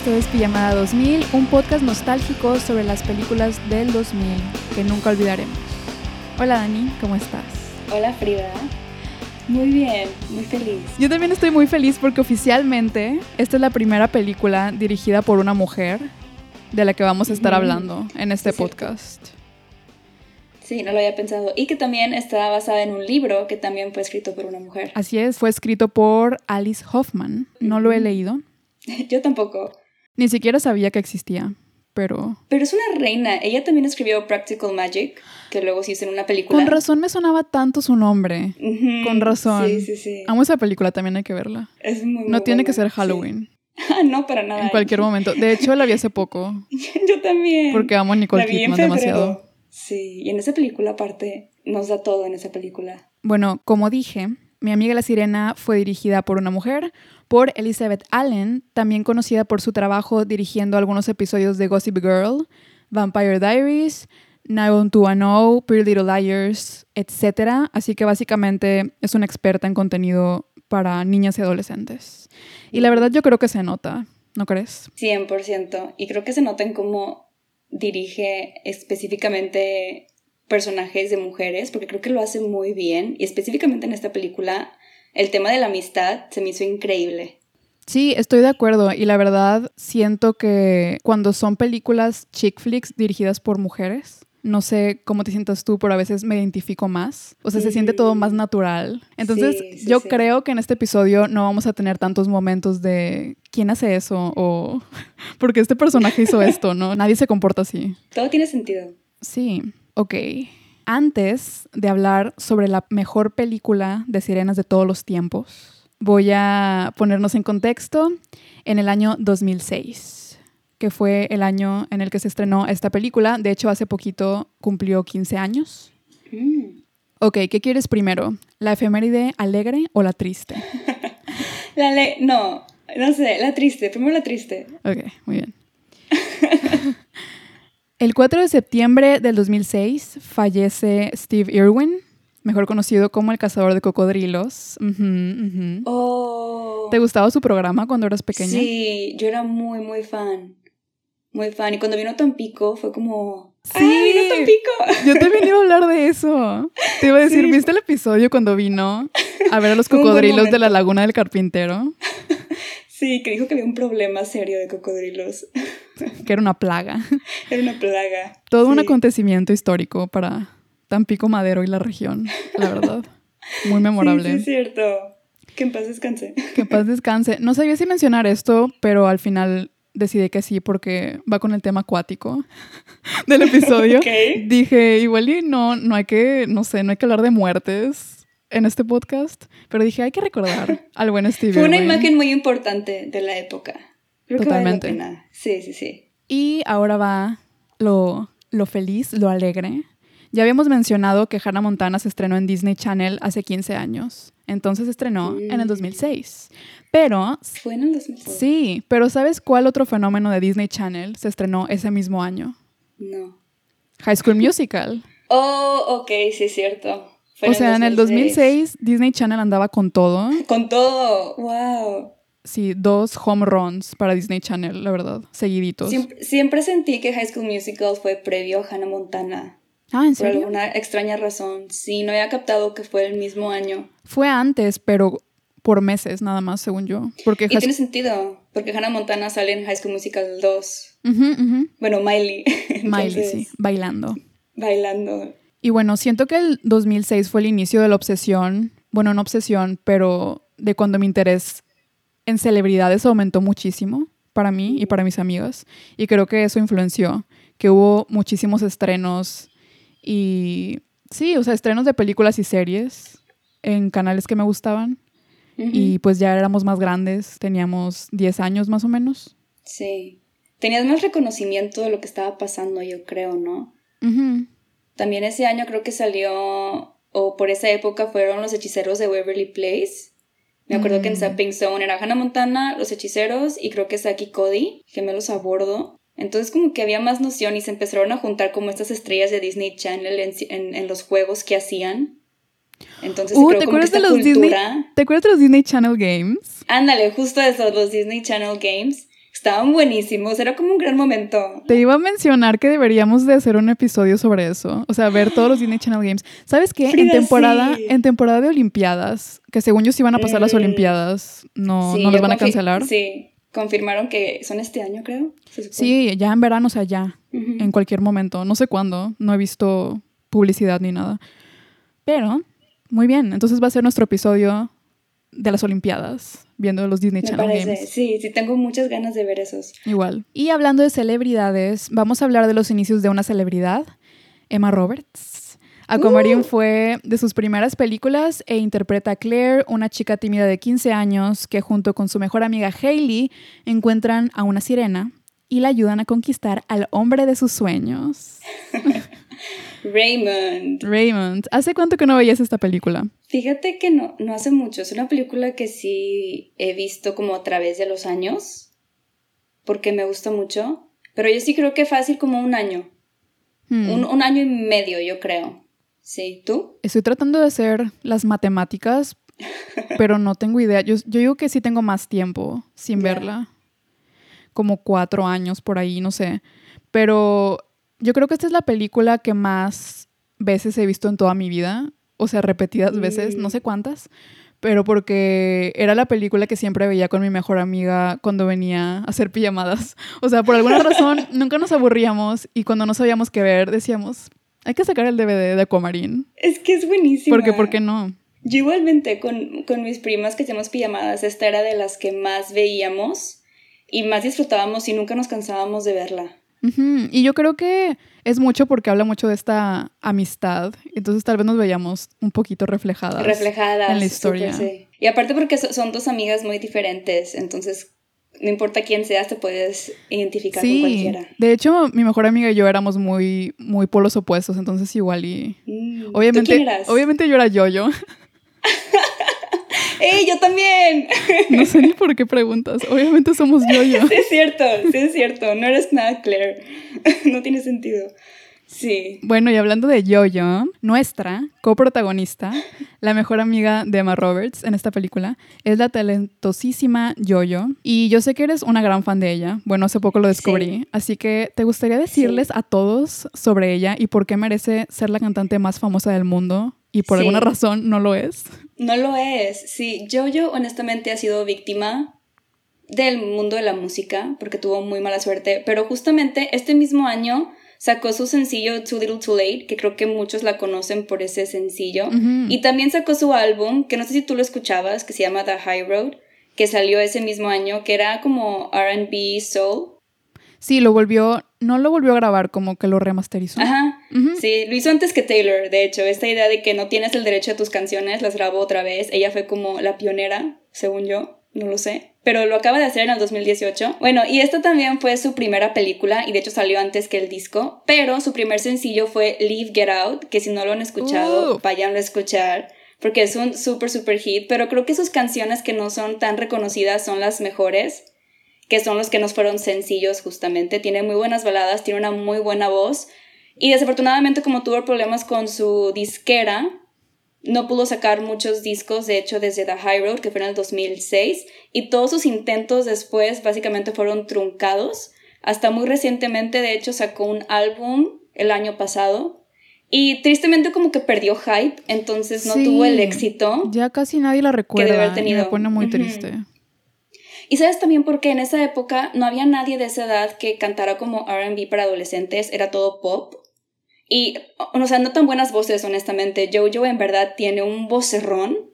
esto es Pijamada 2000, un podcast nostálgico sobre las películas del 2000 que nunca olvidaremos. Hola Dani, ¿cómo estás? Hola Frida. Muy bien, muy feliz. Yo también estoy muy feliz porque oficialmente esta es la primera película dirigida por una mujer de la que vamos a estar hablando en este podcast. Sí, no lo había pensado. Y que también está basada en un libro que también fue escrito por una mujer. Así es, fue escrito por Alice Hoffman. No lo he leído. Yo tampoco. Ni siquiera sabía que existía, pero... Pero es una reina. Ella también escribió Practical Magic, que luego se hizo en una película. Con razón me sonaba tanto su nombre. Con razón. Sí, sí, sí. Amo esa película, también hay que verla. Es muy, muy No tiene que ser Halloween. sí. Ah, no, para nada. En cualquier momento. De hecho, la vi hace poco. Yo también. Porque amo a Nicole Kidman demasiado. Sí, y en esa película aparte nos da todo en esa película. Bueno, como dije, Mi amiga la sirena fue dirigida por una mujer, por Elizabeth Allen, también conocida por su trabajo dirigiendo algunos episodios de Gossip Girl, Vampire Diaries, 90210, Pretty Little Liars, etc. Así que básicamente es una experta en contenido para niñas y adolescentes. Y la verdad yo creo que se nota, ¿no crees? 100%. Y creo que se nota en cómo dirige específicamente personajes de mujeres, porque creo que lo hace muy bien. Y específicamente en esta película, el tema de la amistad se me hizo increíble. Sí, estoy de acuerdo y la verdad siento que cuando son películas chick flicks dirigidas por mujeres, no sé cómo te sientas tú, pero a veces me identifico más. O sea, se siente todo más natural. Entonces, Sí, sí, yo sí. creo que en este episodio no vamos a tener tantos momentos de quién hace eso o porque este personaje hizo esto, ¿no? Nadie se comporta así. Todo tiene sentido. Sí, ok. Antes de hablar sobre la mejor película de sirenas de todos los tiempos, voy a ponernos en contexto en el año 2006, que fue el año en el que se estrenó esta película. De hecho, hace poquito cumplió 15 años. Mm. Ok, ¿qué quieres primero? ¿La efeméride alegre o la triste? La. No, no sé, la triste. Primero la triste. Ok, muy bien. El 4 de septiembre del 2006 fallece Steve Irwin, mejor conocido como el cazador de cocodrilos. Oh. ¿Te gustaba su programa cuando eras pequeña? Sí, yo era muy, muy fan. Muy fan. Y cuando vino Tampico fue como. Sí. ¡Ah, vino Tampico! Yo también iba a hablar de eso. Te iba a decir, Sí. ¿viste el episodio cuando vino a ver a los cocodrilos de la laguna del carpintero? Sí, que dijo que había un problema serio de cocodrilos. Que era una plaga. Era una plaga. Todo un acontecimiento histórico para Tampico Madero y la región, la verdad. Muy memorable. Sí, sí, es cierto. Que en paz descanse. Que en paz descanse. No sabía si mencionar esto, pero al final decidí que sí porque va con el tema acuático del episodio. Ok. Dije, igual y no, no hay que, no sé, no hay que hablar de muertes en este podcast, pero dije, hay que recordar al buen Steve Fue una imagen muy importante de la época. Creo Totalmente. que vale la pena. Sí, sí, sí. Y ahora va lo, lo feliz, lo alegre. Ya habíamos mencionado que Hannah Montana se estrenó en Disney Channel hace 15 años. Entonces se estrenó en el Mm. 2006. Pero Fue en el 2006. Sí, pero ¿sabes cuál otro fenómeno de Disney Channel se estrenó ese mismo año? No. High School Musical. Oh, ok, sí es cierto. Fue o sea, en el 2006 Disney Channel andaba con todo. Con todo. Wow. Sí, dos home runs para Disney Channel, la verdad, seguiditos. Siempre, siempre sentí que High School Musical fue previo a Hannah Montana. Ah, ¿en Por serio? alguna extraña razón. Sí, no había captado que fue el mismo año. Fue antes, pero por meses nada más, según yo. Porque Y tiene sentido, porque Hannah Montana sale en High School Musical 2. Ujú, ujú. Bueno, Miley. Miley, sí, bailando. Bailando. Y bueno, siento que el 2006 fue el inicio de la obsesión, bueno, no obsesión, pero de cuando mi interés en celebridades aumentó muchísimo para mí y para mis amigas. Y creo que eso influenció, que hubo muchísimos estrenos y sí, o sea, estrenos de películas y series en canales que me gustaban. Y pues ya éramos más grandes, teníamos 10 años más o menos. Sí. Tenías más reconocimiento de lo que estaba pasando, yo creo, ¿no? También ese año creo que salió, o por esa época fueron Los Hechiceros de Waverly Place. Me acuerdo que en Mm. Zapping Zone era Hannah Montana, Los Hechiceros y creo que Saki Cody, gemelos a bordo. Entonces como que había más noción y se empezaron a juntar como estas estrellas de Disney Channel en, en- en los juegos que hacían. Entonces Uh, creo ¿te acuerdas de los Disney? ¿Te acuerdas de los Disney Channel Games? Ándale, justo eso, los Disney Channel Games. Estaban buenísimos, era como un gran momento. Te iba a mencionar que deberíamos de hacer un episodio sobre eso, o sea, ver todos los Disney Channel Games. ¿Sabes qué? en temporada, en temporada de Olimpiadas, que según yo sí van a pasar las mm. Olimpiadas, no, no las van a cancelar. Sí, confirmaron que son este año, creo. Sí, ya en verano, o sea, ya, en cualquier momento. No sé cuándo, no he visto publicidad ni nada. Pero, muy bien, entonces va a ser nuestro episodio de las Olimpiadas, viendo los Disney Channel Games. Sí, sí, tengo muchas ganas de ver esos. Igual. Y hablando de celebridades, vamos a hablar de los inicios de una celebridad, Emma Roberts. Aquamarine uh. fue de sus primeras películas e interpreta a Claire, una chica tímida de 15 años que junto con su mejor amiga Hailey encuentran a una sirena y la ayudan a conquistar al hombre de sus sueños. Raymond. Raymond. ¿Hace cuánto que no veías esta película? Fíjate que no, no hace mucho. Es una película que sí he visto como a través de los años, porque me gusta mucho. Pero yo sí creo que fácil como un año. Hmm. Un, año y medio, yo creo. Sí, ¿tú? Estoy tratando de hacer las matemáticas, pero no tengo idea. Yo, yo digo que sí tengo más tiempo sin verla. Como cuatro años por ahí, no sé. Pero yo creo que esta es la película que más veces he visto en toda mi vida, o sea, repetidas veces, no mm. sé cuántas, pero porque era la película que siempre veía con mi mejor amiga cuando venía a hacer pijamadas. O sea, por alguna razón nunca nos aburríamos y cuando no sabíamos qué ver decíamos, hay que sacar el DVD de Aquamarine. Es que es buenísimo. Porque, ¿por qué no? Yo igualmente con, con mis primas que hacíamos pijamadas, esta era de las que más veíamos y más disfrutábamos y nunca nos cansábamos de verla. Y yo creo que es mucho porque habla mucho de esta amistad. Entonces tal vez nos veíamos un poquito reflejadas. Reflejadas. En la historia. Y aparte porque son dos amigas muy diferentes. Entonces no importa quién seas, te puedes identificar con cualquiera. De hecho, mi mejor amiga y yo éramos muy, muy polos opuestos. Entonces igual y... Mm, obviamente, quién eras? obviamente yo era yo-yo. ¡Ey, yo también! No sé ni por qué preguntas. Obviamente somos yo-yo. Sí, es cierto, sí, es cierto. No eres nada Claire. No tiene sentido. Sí. Bueno, y hablando de Yo-Yo, nuestra coprotagonista, la mejor amiga de Emma Roberts en esta película, es la talentosísima Yo-Yo. Y yo sé que eres una gran fan de ella. Bueno, hace poco lo descubrí. Así que te gustaría decirles a todos sobre ella y por qué merece ser la cantante más famosa del mundo y por alguna razón no lo es. No lo es, sí. Yo, yo honestamente ha sido víctima del mundo de la música porque tuvo muy mala suerte, pero justamente este mismo año sacó su sencillo Too Little Too Late, que creo que muchos la conocen por ese sencillo, y también sacó su álbum, que no sé si tú lo escuchabas, que se llama The High Road, que salió ese mismo año, que era como RB Soul. Sí, lo volvió, no lo volvió a grabar, como que lo remasterizó. Ajá. Sí, lo hizo antes que Taylor, de hecho. Esta idea de que no tienes el derecho a tus canciones, las grabó otra vez. Ella fue como la pionera, según yo. No lo sé. Pero lo acaba de hacer en el 2018. Bueno, y esta también fue su primera película, y de hecho salió antes que el disco. Pero su primer sencillo fue Leave Get Out, que si no lo han escuchado, uh. vayan a escuchar porque es un súper, súper hit, pero creo que sus canciones que no son tan reconocidas son las mejores que son los que nos fueron sencillos justamente. Tiene muy buenas baladas, tiene una muy buena voz. Y desafortunadamente como tuvo problemas con su disquera, no pudo sacar muchos discos, de hecho desde The High Road, que fue en el 2006, y todos sus intentos después básicamente fueron truncados. Hasta muy recientemente, de hecho, sacó un álbum el año pasado. Y tristemente como que perdió hype, entonces no tuvo el éxito. Ya casi nadie la recuerda. Que me pone muy triste. Y sabes también porque en esa época no había nadie de esa edad que cantara como RB para adolescentes, era todo pop. Y, o sea, no tan buenas voces, honestamente. Jojo en verdad tiene un vocerrón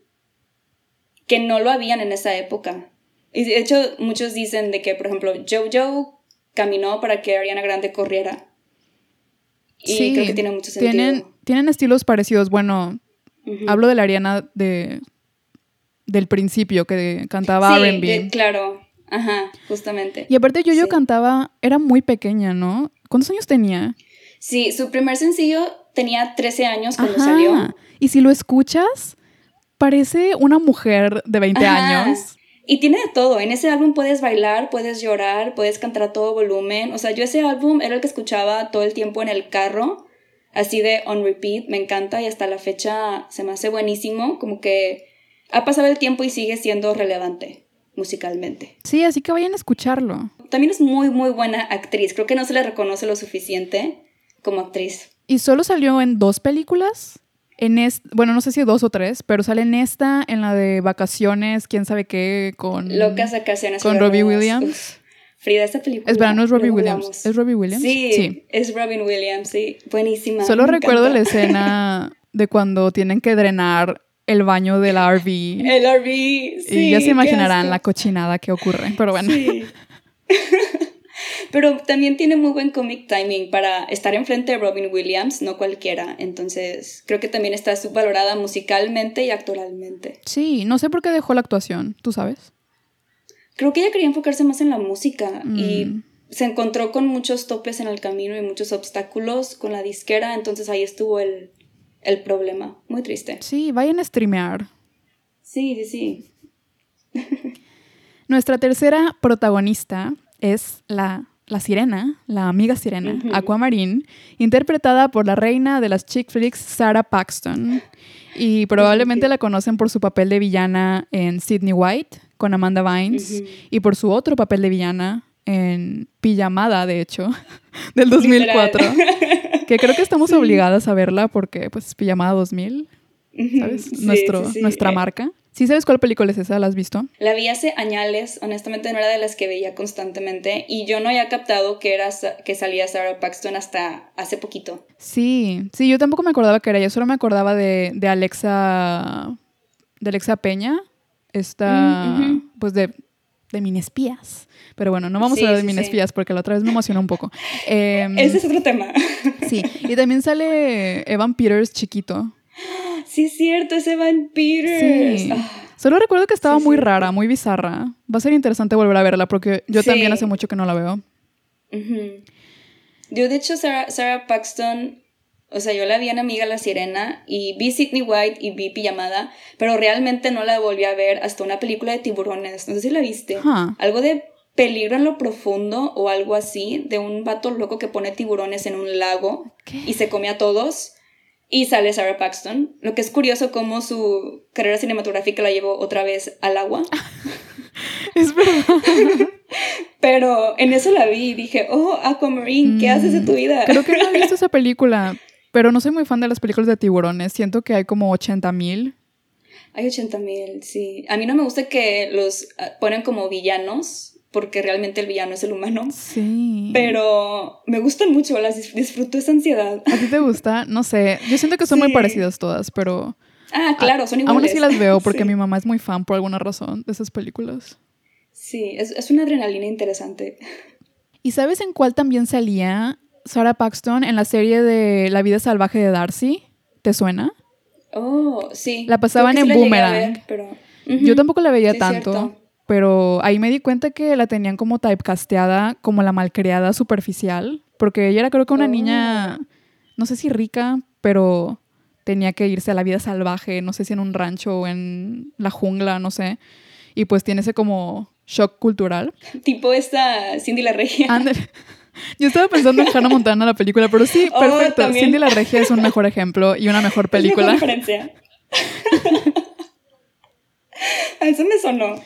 que no lo habían en esa época. Y de hecho, muchos dicen de que, por ejemplo, Jojo caminó para que Ariana Grande corriera. Y creo que tiene mucho sentido. Tienen, tienen estilos parecidos. Bueno, hablo de la Ariana de del principio que cantaba R&B. claro, ajá, justamente. Y aparte yo yo cantaba, era muy pequeña, ¿no? ¿Cuántos años tenía? Sí, su primer sencillo tenía 13 años cuando salió. Y si lo escuchas, parece una mujer de 20 años. Y tiene de todo. En ese álbum puedes bailar, puedes llorar, puedes cantar a todo volumen. O sea, yo ese álbum era el que escuchaba todo el tiempo en el carro, así de on repeat. Me encanta y hasta la fecha se me hace buenísimo. Como que ha pasado el tiempo y sigue siendo relevante musicalmente. Sí, así que vayan a escucharlo. también es muy, muy buena actriz. Creo que no se le reconoce lo suficiente como actriz. ¿Y solo salió en dos películas? En bueno, no sé si dos o tres, pero sale en esta, en la de vacaciones, quién sabe qué, con... Locas vacaciones. Con Robbie Williams. Frida, esta película. Espera, no es Robbie Williams. ¿Es Robbie Williams? Sí, es Robin Williams, sí. Buenísima. Solo recuerdo la escena de cuando tienen que drenar el baño del RV. El RV, sí. Y ya se imaginarán la cochinada que ocurre, pero bueno. Sí. pero también tiene muy buen comic timing para estar enfrente de Robin Williams, no cualquiera. Entonces, creo que también está subvalorada musicalmente y actoralmente. Sí, no sé por qué dejó la actuación, ¿tú sabes? Creo que ella quería enfocarse más en la música y mm. se encontró con muchos topes en el camino y muchos obstáculos con la disquera, entonces ahí estuvo el, el problema. Muy triste. Sí, vayan a streamear. Sí, sí, sí. Nuestra tercera protagonista es la, la sirena, la amiga sirena, Aquamarine, interpretada por la reina de las chick flicks, Sarah Paxton. Y probablemente la conocen por su papel de villana en Sydney White con Amanda Vines y por su otro papel de villana en Pijamada, de hecho, del 2004. que creo que estamos obligadas a verla porque, pues, Pijamada 2000, ¿sabes? Nuestro, Nuestra marca. ¿Sí sabes cuál película es esa? ¿La has visto? La vi hace años, honestamente no era de las que veía constantemente y yo no había captado que, era, que salía Sarah Paxton hasta hace poquito. Sí, sí, yo tampoco me acordaba que era ella, solo me acordaba de, de Alexa, de Alexa Peña, esta, pues de, de espías. Pero bueno, no vamos a hablar de sí, espías porque la otra vez me emocionó un poco. Em, Ese es otro tema. sí, y también sale Evan Peters chiquito. Sí, es cierto, es Evan Peters. Ah. Solo recuerdo que estaba muy rara, muy bizarra. Va a ser interesante volver a verla porque yo también hace mucho que no la veo. Yo, de hecho, Sarah, Sarah Paxton o sea, yo la vi en Amiga la Sirena y vi Sidney White y vi Pijamada, pero realmente no la volví a ver hasta una película de tiburones. No sé si la viste. Algo de peligro en lo profundo o algo así, de un vato loco que pone tiburones en un lago y se come a todos. Y sale Sarah Paxton. Lo que es curioso como su carrera cinematográfica la llevó otra vez al agua. es verdad. Pero en eso la vi y dije, oh, Aquamarine, ¿qué haces de tu vida? Creo que no he visto esa película, pero no soy muy fan de las películas de tiburones. Siento que hay como 80 mil. Hay 80 mil, sí. A mí no me gusta que los ah, ponen como villanos, porque realmente el villano es el humano. Sí. Pero me gustan mucho, las disfruto esa ansiedad. ¿A ti te gusta? No sé. Yo siento que son muy parecidas todas, pero. Ah, claro, son iguales. Aún así las veo porque mi mamá es muy fan por alguna razón de esas películas. Sí, es, es una adrenalina interesante. ¿Y sabes en cuál también salía Sarah Paxton en la serie de La vida salvaje de Darcy. ¿Te suena? Oh, sí. La pasaban en Boomerang. Yo tampoco la veía tanto, pero ahí me di cuenta que la tenían como typecasteada, como la malcriada superficial, porque ella era creo que una niña, oh. no sé si rica, pero tenía que irse a la vida salvaje, no sé si en un rancho o en la jungla, no sé. Y pues tiene ese como shock cultural. Tipo esta Cindy la Regia. Yo estaba pensando en Hannah Montana, la película, pero sí, oh, perfecto. Cindy la Regia es un mejor ejemplo y una mejor película. Referencia. A eso me sonó.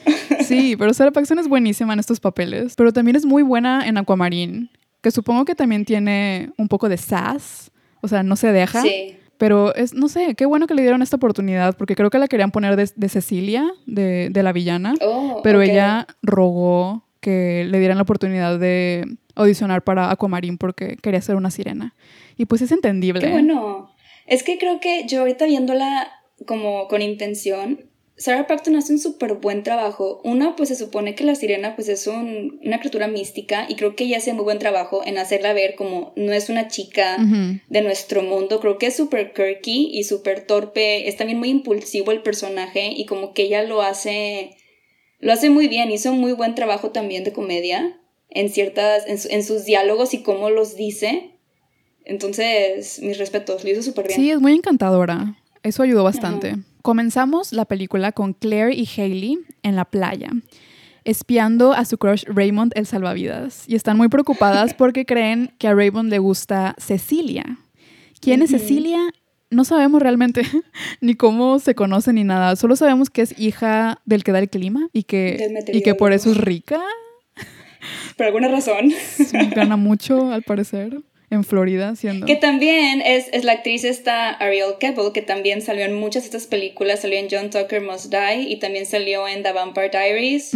Sí, pero Sarah Paxton es buenísima en estos papeles. Pero también es muy buena en Aquamarine, que supongo que también tiene un poco de sass. O sea, no se deja. Sí. Pero es, no sé, qué bueno que le dieron esta oportunidad, porque creo que la querían poner de, Cecilia, de, de, la villana. Oh, pero ella rogó que le dieran la oportunidad de audicionar para Aquamarine porque quería ser una sirena. Y pues es entendible. Qué bueno. Es que creo que yo ahorita viéndola como con intención, Sarah Paxton hace un súper buen trabajo. Una, pues se supone que la sirena pues es una criatura mística y creo que ella hace muy buen trabajo en hacerla ver como no es una chica de nuestro mundo. Creo que es súper quirky y súper torpe. Es también muy impulsivo el personaje y como que ella lo hace, lo hace muy bien. Hizo un muy buen trabajo también de comedia en ciertas, en, sus diálogos y cómo los dice. Entonces, mis respetos, lo hizo súper bien. Sí, es muy encantadora. Eso ayudó bastante. Comenzamos la película con Claire y Hailey en la playa, espiando a su crush Raymond el salvavidas. Y están muy preocupadas porque creen que a Raymond le gusta Cecilia. ¿Quién es Cecilia? No sabemos realmente ni cómo se conoce ni nada. Solo sabemos que es hija del que da el clima y que, y que por eso es rica. por alguna razón. Gana mucho, al parecer, en Florida, siendo. Que también es, es la actriz esta Ariel Keppel, que también salió en muchas de estas películas. Salió en John Tucker Must Die y también salió en The Vampire Diaries.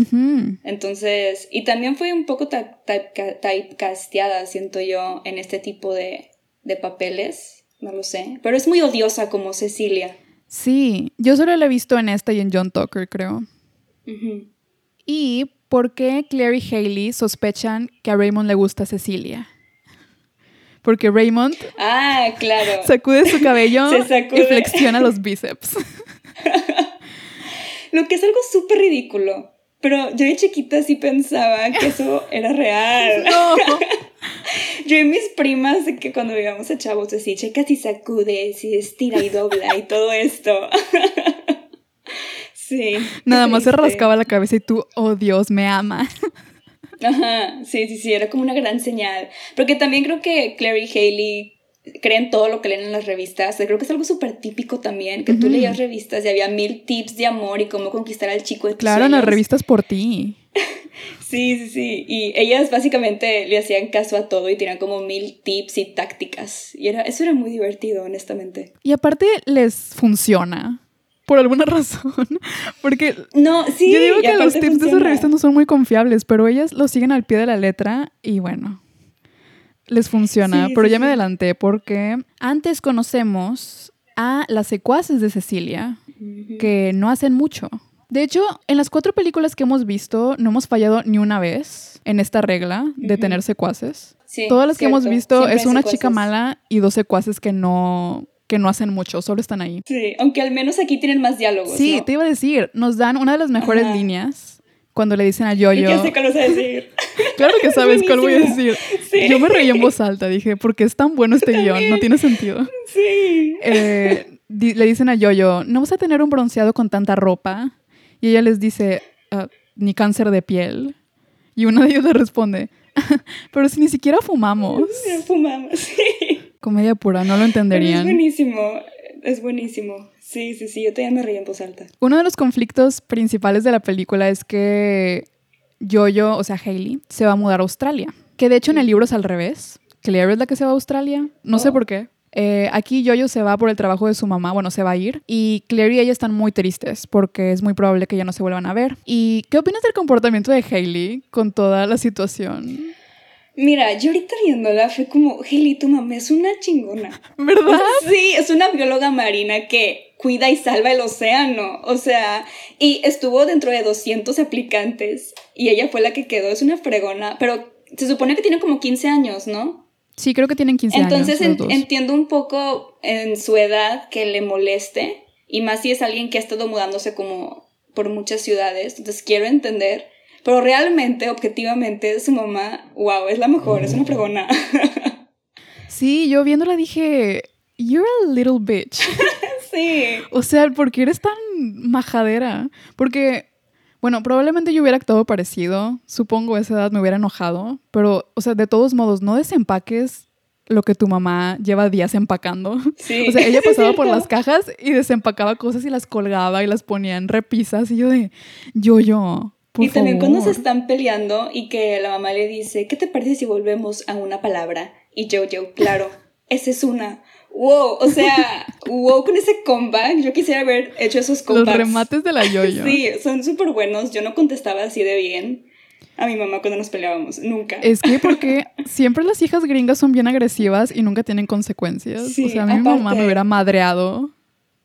Entonces, y también fue un poco typecasteada, siento yo, en este tipo de, de papeles. No lo sé. Pero es muy odiosa como Cecilia. Sí, yo solo la he visto en esta y en John Tucker, creo. ¿Y por qué Claire y Haley sospechan que a Raymond le gusta Cecilia? Porque Raymond ah, claro. sacude su cabello y flexiona los bíceps. Lo que es algo súper ridículo. Pero yo de chiquita sí pensaba que eso era real. No. yo y mis primas, que cuando íbamos a chavos, así, checa si sacude, si estira y dobla y todo esto. sí. Nada más se rascaba la cabeza y tú, oh Dios, me ama. Ajá, sí, sí, sí, era como una gran señal. Porque también creo que Claire y Haley creen todo lo que leen en las revistas. Creo que es algo súper típico también, que tú leías revistas y había mil tips de amor y cómo conquistar al chico de tus Claro, en las revistas por ti. sí, sí, sí. Y ellas básicamente le hacían caso a todo y tenían como mil tips y tácticas. Y era, eso era muy divertido, honestamente. Y aparte les funciona. Por alguna razón. Porque. No, sí. Yo digo que los tips de esas revistas no son muy confiables, pero ellas lo siguen al pie de la letra y bueno les funciona, pero ya me adelanté porque antes conocemos a las secuaces de Cecilia que no hacen mucho. De hecho, en las cuatro películas que hemos visto no hemos fallado ni una vez en esta regla de tener secuaces. Todas las que hemos visto es una chica mala y dos secuaces que no que no hacen mucho, solo están ahí. Sí, aunque al menos aquí tienen más diálogos. Sí, te iba a decir, nos dan una de las mejores líneas cuando le dicen a Yoyo. Ya sé cuál vas a decir. claro que sabes cuál voy a decir. Yo me reí en voz alta, dije, porque es tan bueno este guion, no tiene sentido. Sí. Eh, le dicen a Yoyo, no vas a tener un bronceado con tanta ropa. Y ella les dice, ah, ni cáncer de piel. Y una de ellos le responde, pero si ni siquiera fumamos. fumamos, sí. Comedia pura, no lo entenderían. es buenísimo, es buenísimo. Sí, sí, sí, yo todavía me reí en voz alta. Uno de los conflictos principales de la película es que Jojo, o sea, Hailey, se va a mudar a Australia. Que de hecho en el libro es al revés. Claire es la que se va a Australia. No sé oh. por qué. Eh, aquí Jojo se va por el trabajo de su mamá, bueno, se va a ir. Y Claire y ella están muy tristes porque es muy probable que ya no se vuelvan a ver. ¿Y qué opinas del comportamiento de Hailey con toda la situación? Mira, yo ahorita viéndola fue como, Hailey, tu mamá es una chingona. ¿Verdad? sí, es una bióloga marina que cuida y salva el océano. O sea, y estuvo dentro de 200 aplicantes y ella fue la que quedó. Es una fregona, pero se supone que tiene como 15 años, ¿no? Sí, creo que tienen 15 años. Entonces entiendo un poco en su edad que le moleste y más si es alguien que ha estado mudándose como por muchas ciudades. Entonces quiero entender. Pero realmente, objetivamente, su mamá, wow, es la mejor, es una fregona. Sí, yo viéndola dije, you're a little bitch. O sea, ¿por qué eres tan majadera? Porque, bueno, probablemente yo hubiera actuado parecido. Supongo a esa edad me hubiera enojado. Pero, o sea, de todos modos, no desempaques lo que tu mamá lleva días empacando. Sí. O sea, ella pasaba por las cajas y desempacaba cosas y las colgaba y las ponía en repisas. Y yo de, yo, yo. y también cuando se están peleando y que la mamá le dice, ¿qué te parece si volvemos a una palabra? Y yo, yo, claro, esa es una wow, o sea, wow con ese comeback. Yo quisiera haber hecho esos comebacks. Los remates de la yoyo. sí, son súper buenos. Yo no contestaba así de bien a mi mamá cuando nos peleábamos, nunca. Es que porque siempre las hijas gringas son bien agresivas y nunca tienen consecuencias. o sea, a mi mamá me hubiera madreado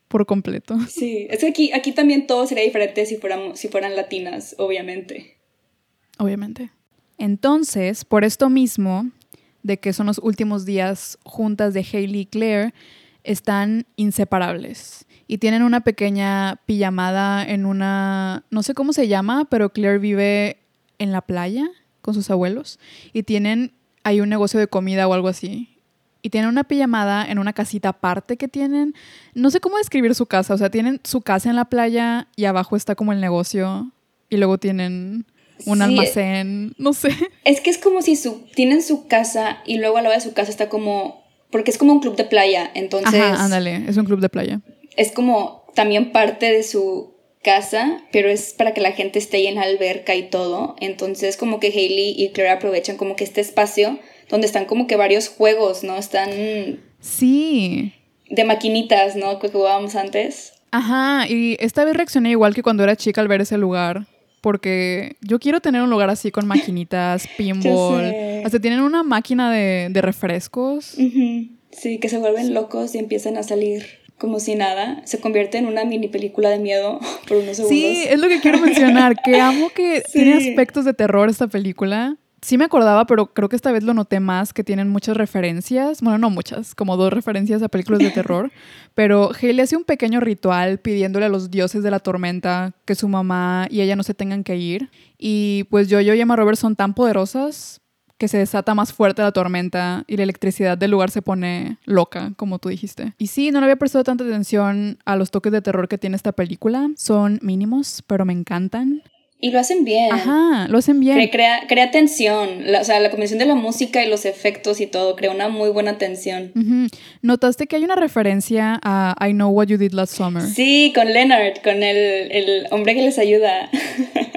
por completo. Sí, es que aquí, aquí también todo sería diferente si, fuéramos, si fueran latinas, obviamente. Obviamente. Entonces, por esto mismo, de que son los últimos días juntas de Hailey y Claire, están inseparables. Y tienen una pequeña pijamada en una, no sé cómo se llama, pero Claire vive en la playa con sus abuelos y tienen hay un negocio de comida o algo así. Y tienen una pijamada en una casita aparte que tienen. No sé cómo describir su casa. O sea, tienen su casa en la playa y abajo está como el negocio. Y luego tienen un almacén, no sé. Es que es como si su, tienen su casa y luego al lado de su casa está como, porque es como un club de playa, entonces... Ajá, ándale, es un club de playa. Es como también parte de su casa, pero es para que la gente esté ahí en la alberca y todo. Entonces como que Hailey y Claire aprovechan como que este espacio donde están como que varios juegos, ¿no? Están... Sí. De maquinitas, ¿no? Que jugábamos antes. Ajá, y esta vez reaccioné igual que cuando era chica al ver ese lugar. Porque yo quiero tener un lugar así con maquinitas, pinball. Hasta tienen una máquina de, refrescos. Sí, que se vuelven locos y empiezan a salir como si nada. Se convierte en una mini película de miedo por unos segundos. Sí, es lo que quiero mencionar. que amo que tiene aspectos de terror esta película sí me acordaba, pero creo que esta vez lo noté más, que tienen muchas referencias, bueno, no muchas, como dos referencias a películas de terror, pero Haley hace un pequeño ritual pidiéndole a los dioses de la tormenta que su mamá y ella no se tengan que ir. Y pues yo, yo y Emma Roberts son tan poderosas que se desata más fuerte la tormenta y la electricidad del lugar se pone loca, como tú dijiste. Y sí, no le había prestado tanta atención a los toques de terror que tiene esta película. Son mínimos, pero me encantan. Y lo hacen bien. Ajá, lo hacen bien. Crea, crea, tensión. o sea, la combinación de la música y los efectos y todo crea una muy buena tensión. ¿Notaste que hay una referencia a I Know What You Did Last Summer? Sí, con Leonard, con el, el hombre que les ayuda.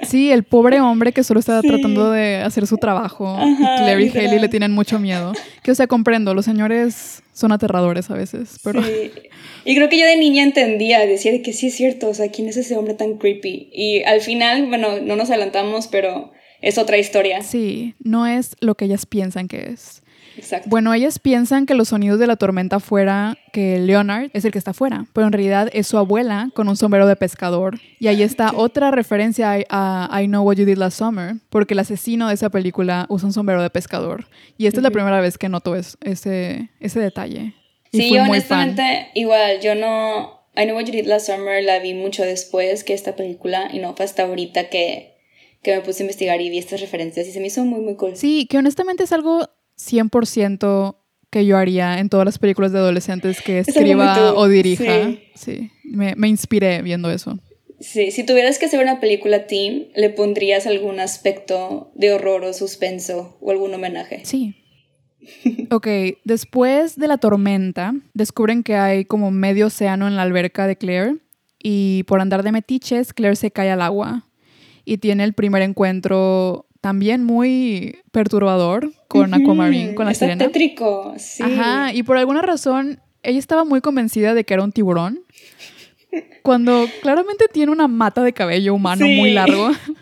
Sí, el pobre hombre que solo está tratando de hacer su trabajo. y Claire y Haley le tienen mucho miedo. Que, o sea, comprendo, los señores son aterradores a veces, pero... Sí. Y creo que yo de niña entendía, decía de que sí es cierto, o sea, ¿quién es ese hombre tan creepy? Y al final, bueno, no nos adelantamos, pero es otra historia. Sí, no es lo que ellas piensan que es. Exacto. Bueno, ellas piensan que los sonidos de la tormenta fuera, que Leonard es el que está afuera, pero en realidad es su abuela con un sombrero de pescador. Y ahí está otra referencia a, I Know What You Did Last Summer, porque el asesino de esa película usa un sombrero de pescador. Y esta es la primera vez que noto ese, ese detalle sí, honestamente, igual, yo no. I Know What You Did Last Summer la vi mucho después que esta película y no fue hasta ahorita que, que me puse a investigar y vi estas referencias y se me hizo muy, muy cool. Sí, que honestamente es algo 100% que yo haría en todas las películas de adolescentes que escriba o dirija. Sí, me, me inspiré viendo eso. Sí, si tuvieras que hacer una película teen, ¿le pondrías algún aspecto de horror o suspenso o algún homenaje? Sí, Ok, después de la tormenta, descubren que hay como medio océano en la alberca de Claire y por andar de metiches, Claire se cae al agua y tiene el primer encuentro también muy perturbador con Aquamarine, con la Está sirena. tétrico, sí. Ajá, y por alguna razón ella estaba muy convencida de que era un tiburón. Cuando claramente tiene una mata de cabello humano muy largo.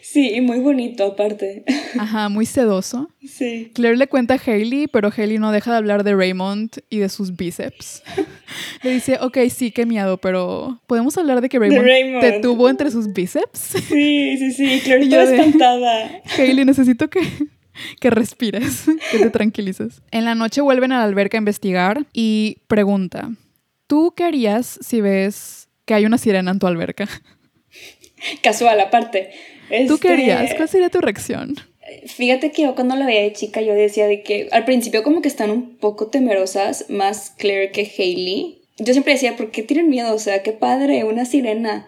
Sí, y muy bonito aparte. Ajá, muy sedoso. Sí. Claire le cuenta a Hailey, pero Hailey no deja de hablar de Raymond y de sus bíceps. le dice, ok, sí, qué miedo, pero ¿podemos hablar de que Raymond, te tuvo entre sus bíceps? Sí, sí, sí. Claire está espantada. Hailey, necesito que, que respires, que te tranquilices. En la noche vuelven a la alberca a investigar y pregunta, ¿tú qué harías si ves que hay una sirena en tu alberca? Casual, aparte. ¿Tú querías? Este, ¿Cuál sería tu reacción? Fíjate que yo cuando la veía de chica yo decía de que al principio como que están un poco temerosas, más Claire que Hailey. Yo siempre decía, ¿por qué tienen miedo? O sea, qué padre, una sirena.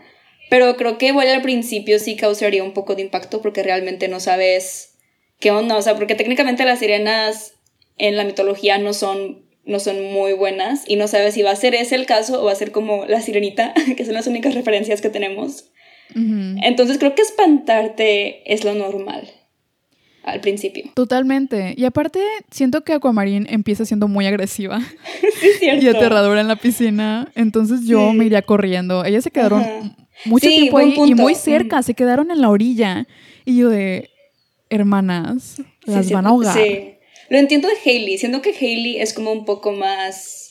Pero creo que igual al principio sí causaría un poco de impacto porque realmente no sabes qué onda. O sea, porque técnicamente las sirenas en la mitología no son, no son muy buenas y no sabes si va a ser ese el caso o va a ser como la sirenita, que son las únicas referencias que tenemos. Entonces creo que espantarte es lo normal al principio. Totalmente. Y aparte, siento que Aquamarine empieza siendo muy agresiva. sí, cierto. Y aterradora en la piscina. Entonces yo me iría corriendo. Ellas se quedaron mucho tiempo ahí y muy cerca. Se quedaron en la orilla. Y yo de, hermanas, las van a ahogar. Sí. Lo entiendo de Hailey. Siento que Hailey es como un poco más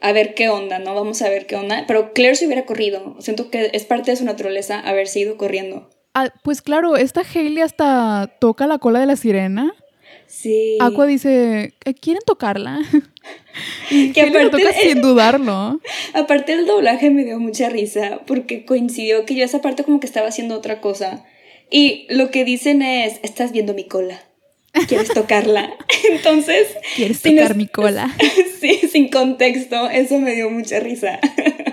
a ver qué onda, ¿no? Vamos a ver qué onda. Pero Claire se hubiera corrido. Siento que es parte de su naturaleza haberse ido corriendo. Ah, pues claro, esta Hailey hasta toca la cola de la sirena. Sí. Aqua dice, eh, ¿quieren tocarla? y que aparte, lo toca sin dudarlo. Aparte el doblaje me dio mucha risa porque coincidió que yo esa parte como que estaba haciendo otra cosa. Y lo que dicen es, estás viendo mi cola quieres tocarla. Entonces. ¿Quieres tocar mi cola? Sí, sin contexto, eso me dio mucha risa.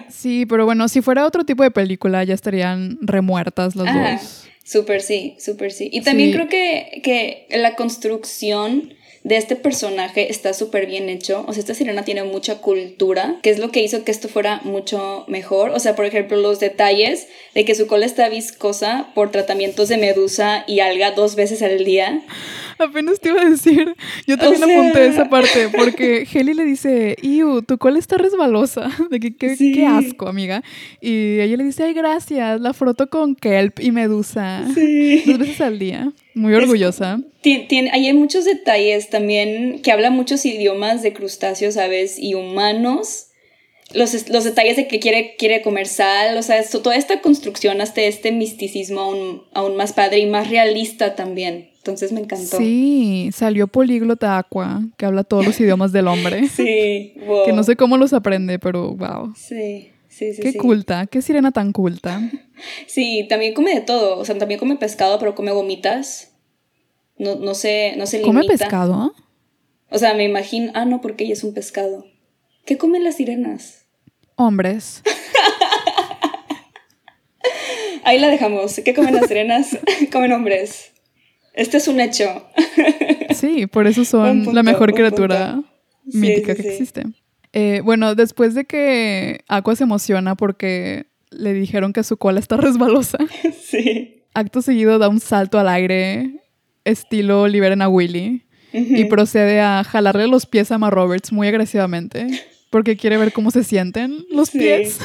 Sí, pero bueno, si fuera otro tipo de película ya estarían remuertas las dos. Súper sí, súper sí. Y también creo que, que la construcción de este personaje está súper bien hecho. O sea, esta sirena tiene mucha cultura, que es lo que hizo que esto fuera mucho mejor. O sea, por ejemplo, los detalles de que su cola está viscosa por tratamientos de medusa y alga dos veces al día. Apenas te iba a decir, yo también apunté esa parte, porque Heli le dice, Iu, tu cola está resbalosa, de que qué, asco, amiga. Y ella le dice, ay, gracias, la froto con kelp y medusa dos veces al día. Muy orgullosa. tiene, hay muchos detalles también que habla muchos idiomas de crustáceos, ¿sabes? Y humanos. Los, los, detalles de que quiere, quiere comer sal, o sea, toda esta construcción hasta este misticismo aún, aún más padre y más realista también. Entonces me encantó. Sí, salió políglota Aqua, que habla todos los idiomas del hombre. Sí, wow. Que no sé cómo los aprende, pero wow. Sí, sí, sí. Qué culta, qué sirena tan culta. Sí, también come de todo. O sea, también come pescado, pero come gomitas. No, no sé, no se limita. ¿Come pescado? O sea, me imagino. Ah, no, porque ella es un pescado. ¿Qué comen las sirenas? Hombres. Ahí la dejamos. ¿Qué comen las sirenas? comen hombres. Este es un hecho. sí, por eso son la mejor criatura mítica que existe. Eh, bueno, después de que Aqua se emociona porque le dijeron que su cola está resbalosa. Sí. Acto seguido da un salto al aire, estilo liberen a Willy, y procede a jalarle los pies a Emma Roberts muy agresivamente, porque quiere ver cómo se sienten los pies.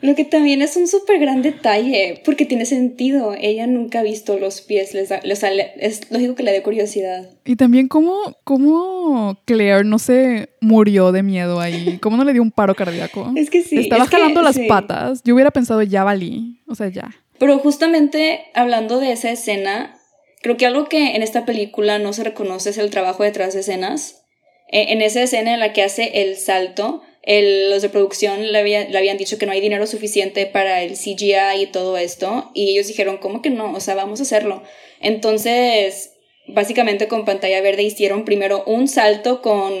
Lo que también es un súper gran detalle, porque tiene sentido. Ella nunca ha visto los pies, les es lógico que le dé curiosidad. Y también cómo, cómo Claire no se murió de miedo ahí, cómo no le dio un paro cardíaco. Es que sí. Estaba jalando las patas. Yo hubiera pensado, ya valí, o sea, ya. Pero justamente hablando de esa escena, creo que algo que en esta película no se reconoce es el trabajo detrás de escenas. E, en esa escena en la que hace el salto, los de producción le, le, habían dicho que no hay dinero suficiente para el CGI y todo esto, y ellos dijeron, ¿cómo que no? O sea, vamos a hacerlo. Entonces, básicamente con pantalla verde hicieron primero un salto con,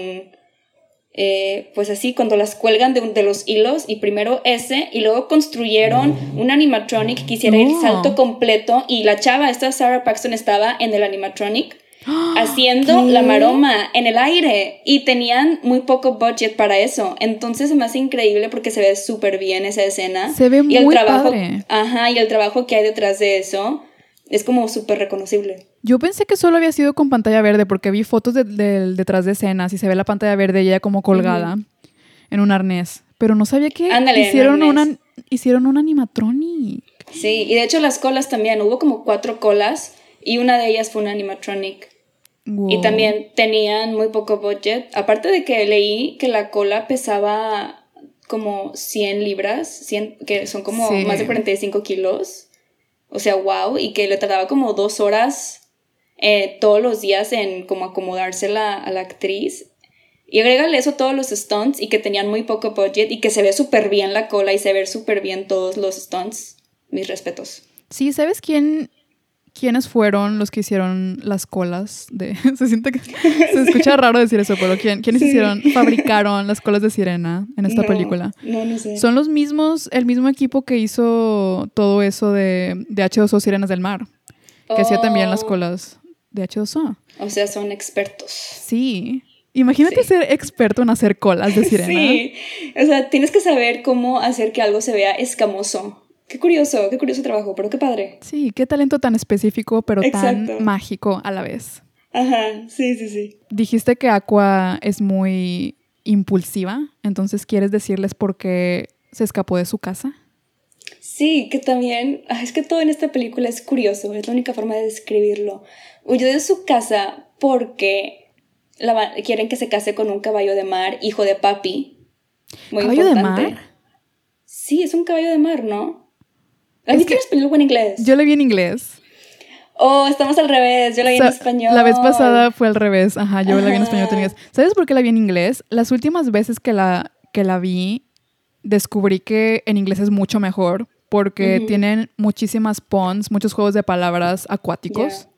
eh, pues así, cuando las cuelgan de, de, los hilos, y primero ese, y luego construyeron un animatronic que hiciera el salto completo, y la chava, esta Sarah Paxton, estaba en el animatronic haciendo la maroma en el aire y tenían muy poco budget para eso. Entonces se me hace increíble porque se ve súper bien esa escena. Se ve y el trabajo, padre. Ajá, y el trabajo que hay detrás de eso es como súper reconocible. Yo pensé que solo había sido con pantalla verde porque vi fotos de, detrás de escenas y se ve la pantalla verde y ella como colgada en un arnés. Pero no sabía que hicieron, una, hicieron un animatronic. Sí, y de hecho las colas también. Hubo como cuatro colas y una de ellas fue un animatronic. Y también tenían muy poco budget. Aparte de que leí que la cola pesaba como 100 libras, 100, que son como más de 45 kilos. O sea, wow. Y que le tardaba como dos horas eh, todos los días en como acomodársela a la actriz. Y agrégale eso todos los stunts y que tenían muy poco budget y que se ve súper bien la cola y se ve súper bien todos los stunts. Mis respetos. Sí, ¿sabes quién quiénes fueron los que hicieron las colas de... se siente que... Se escucha raro decir eso, pero ¿quién, ¿quiénes hicieron, fabricaron las colas de sirena en esta película? No, no sé. Son los mismos, el mismo equipo que hizo todo eso de, de H2O Sirenas del Mar, que hacía también las oh. colas de H2O. O sea, son expertos. Sí. Imagínate ser experto en hacer colas de sirena. Sí. O sea, tienes que saber cómo hacer que algo se vea escamoso. Qué curioso, qué curioso trabajo, pero qué padre. Sí, qué talento tan específico, pero tan mágico a la vez. Ajá, sí, sí, sí. Dijiste que Aqua es muy impulsiva, entonces ¿quieres decirles por qué se escapó de su casa? Sí, que también, ah, es que todo en esta película es curioso, es la única forma de describirlo. Huyó de su casa porque quieren que se case con un caballo de mar, hijo de papi. Muy ¿Caballo de mar? Sí, es un caballo de mar, ¿no? ¿La viste en español o en inglés? Yo la vi en inglés. Oh, estamos al revés. Yo la vi en español. La vez pasada fue al revés. Ajá, yo la vi en español. ¿Sabes por qué la vi en inglés? Las últimas veces que la, que la vi, descubrí que en inglés es mucho mejor porque tienen muchísimas puns, muchos juegos de palabras acuáticos.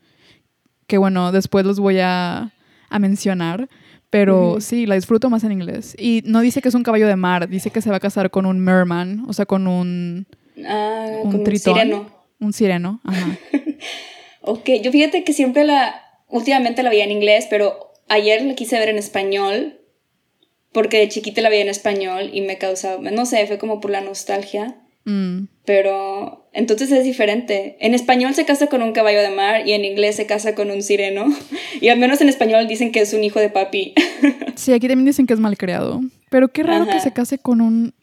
Que bueno, después los voy a, a mencionar. Pero sí, la disfruto más en inglés. Y no dice que es un caballo de mar, dice que se va a casar con un merman, o sea, con un Ah, un tritón. Un sireno. Un sireno, ajá. ok, yo fíjate que siempre la. Últimamente la veía en inglés, pero ayer la quise ver en español porque de chiquita la veía en español y me causaba, no sé, fue como por la nostalgia. Mm. Pero entonces es diferente. En español se casa con un caballo de mar y en inglés se casa con un sireno. Y al menos en español dicen que es un hijo de papi. Sí, aquí también dicen que es malcriado. Pero qué raro que se case con un...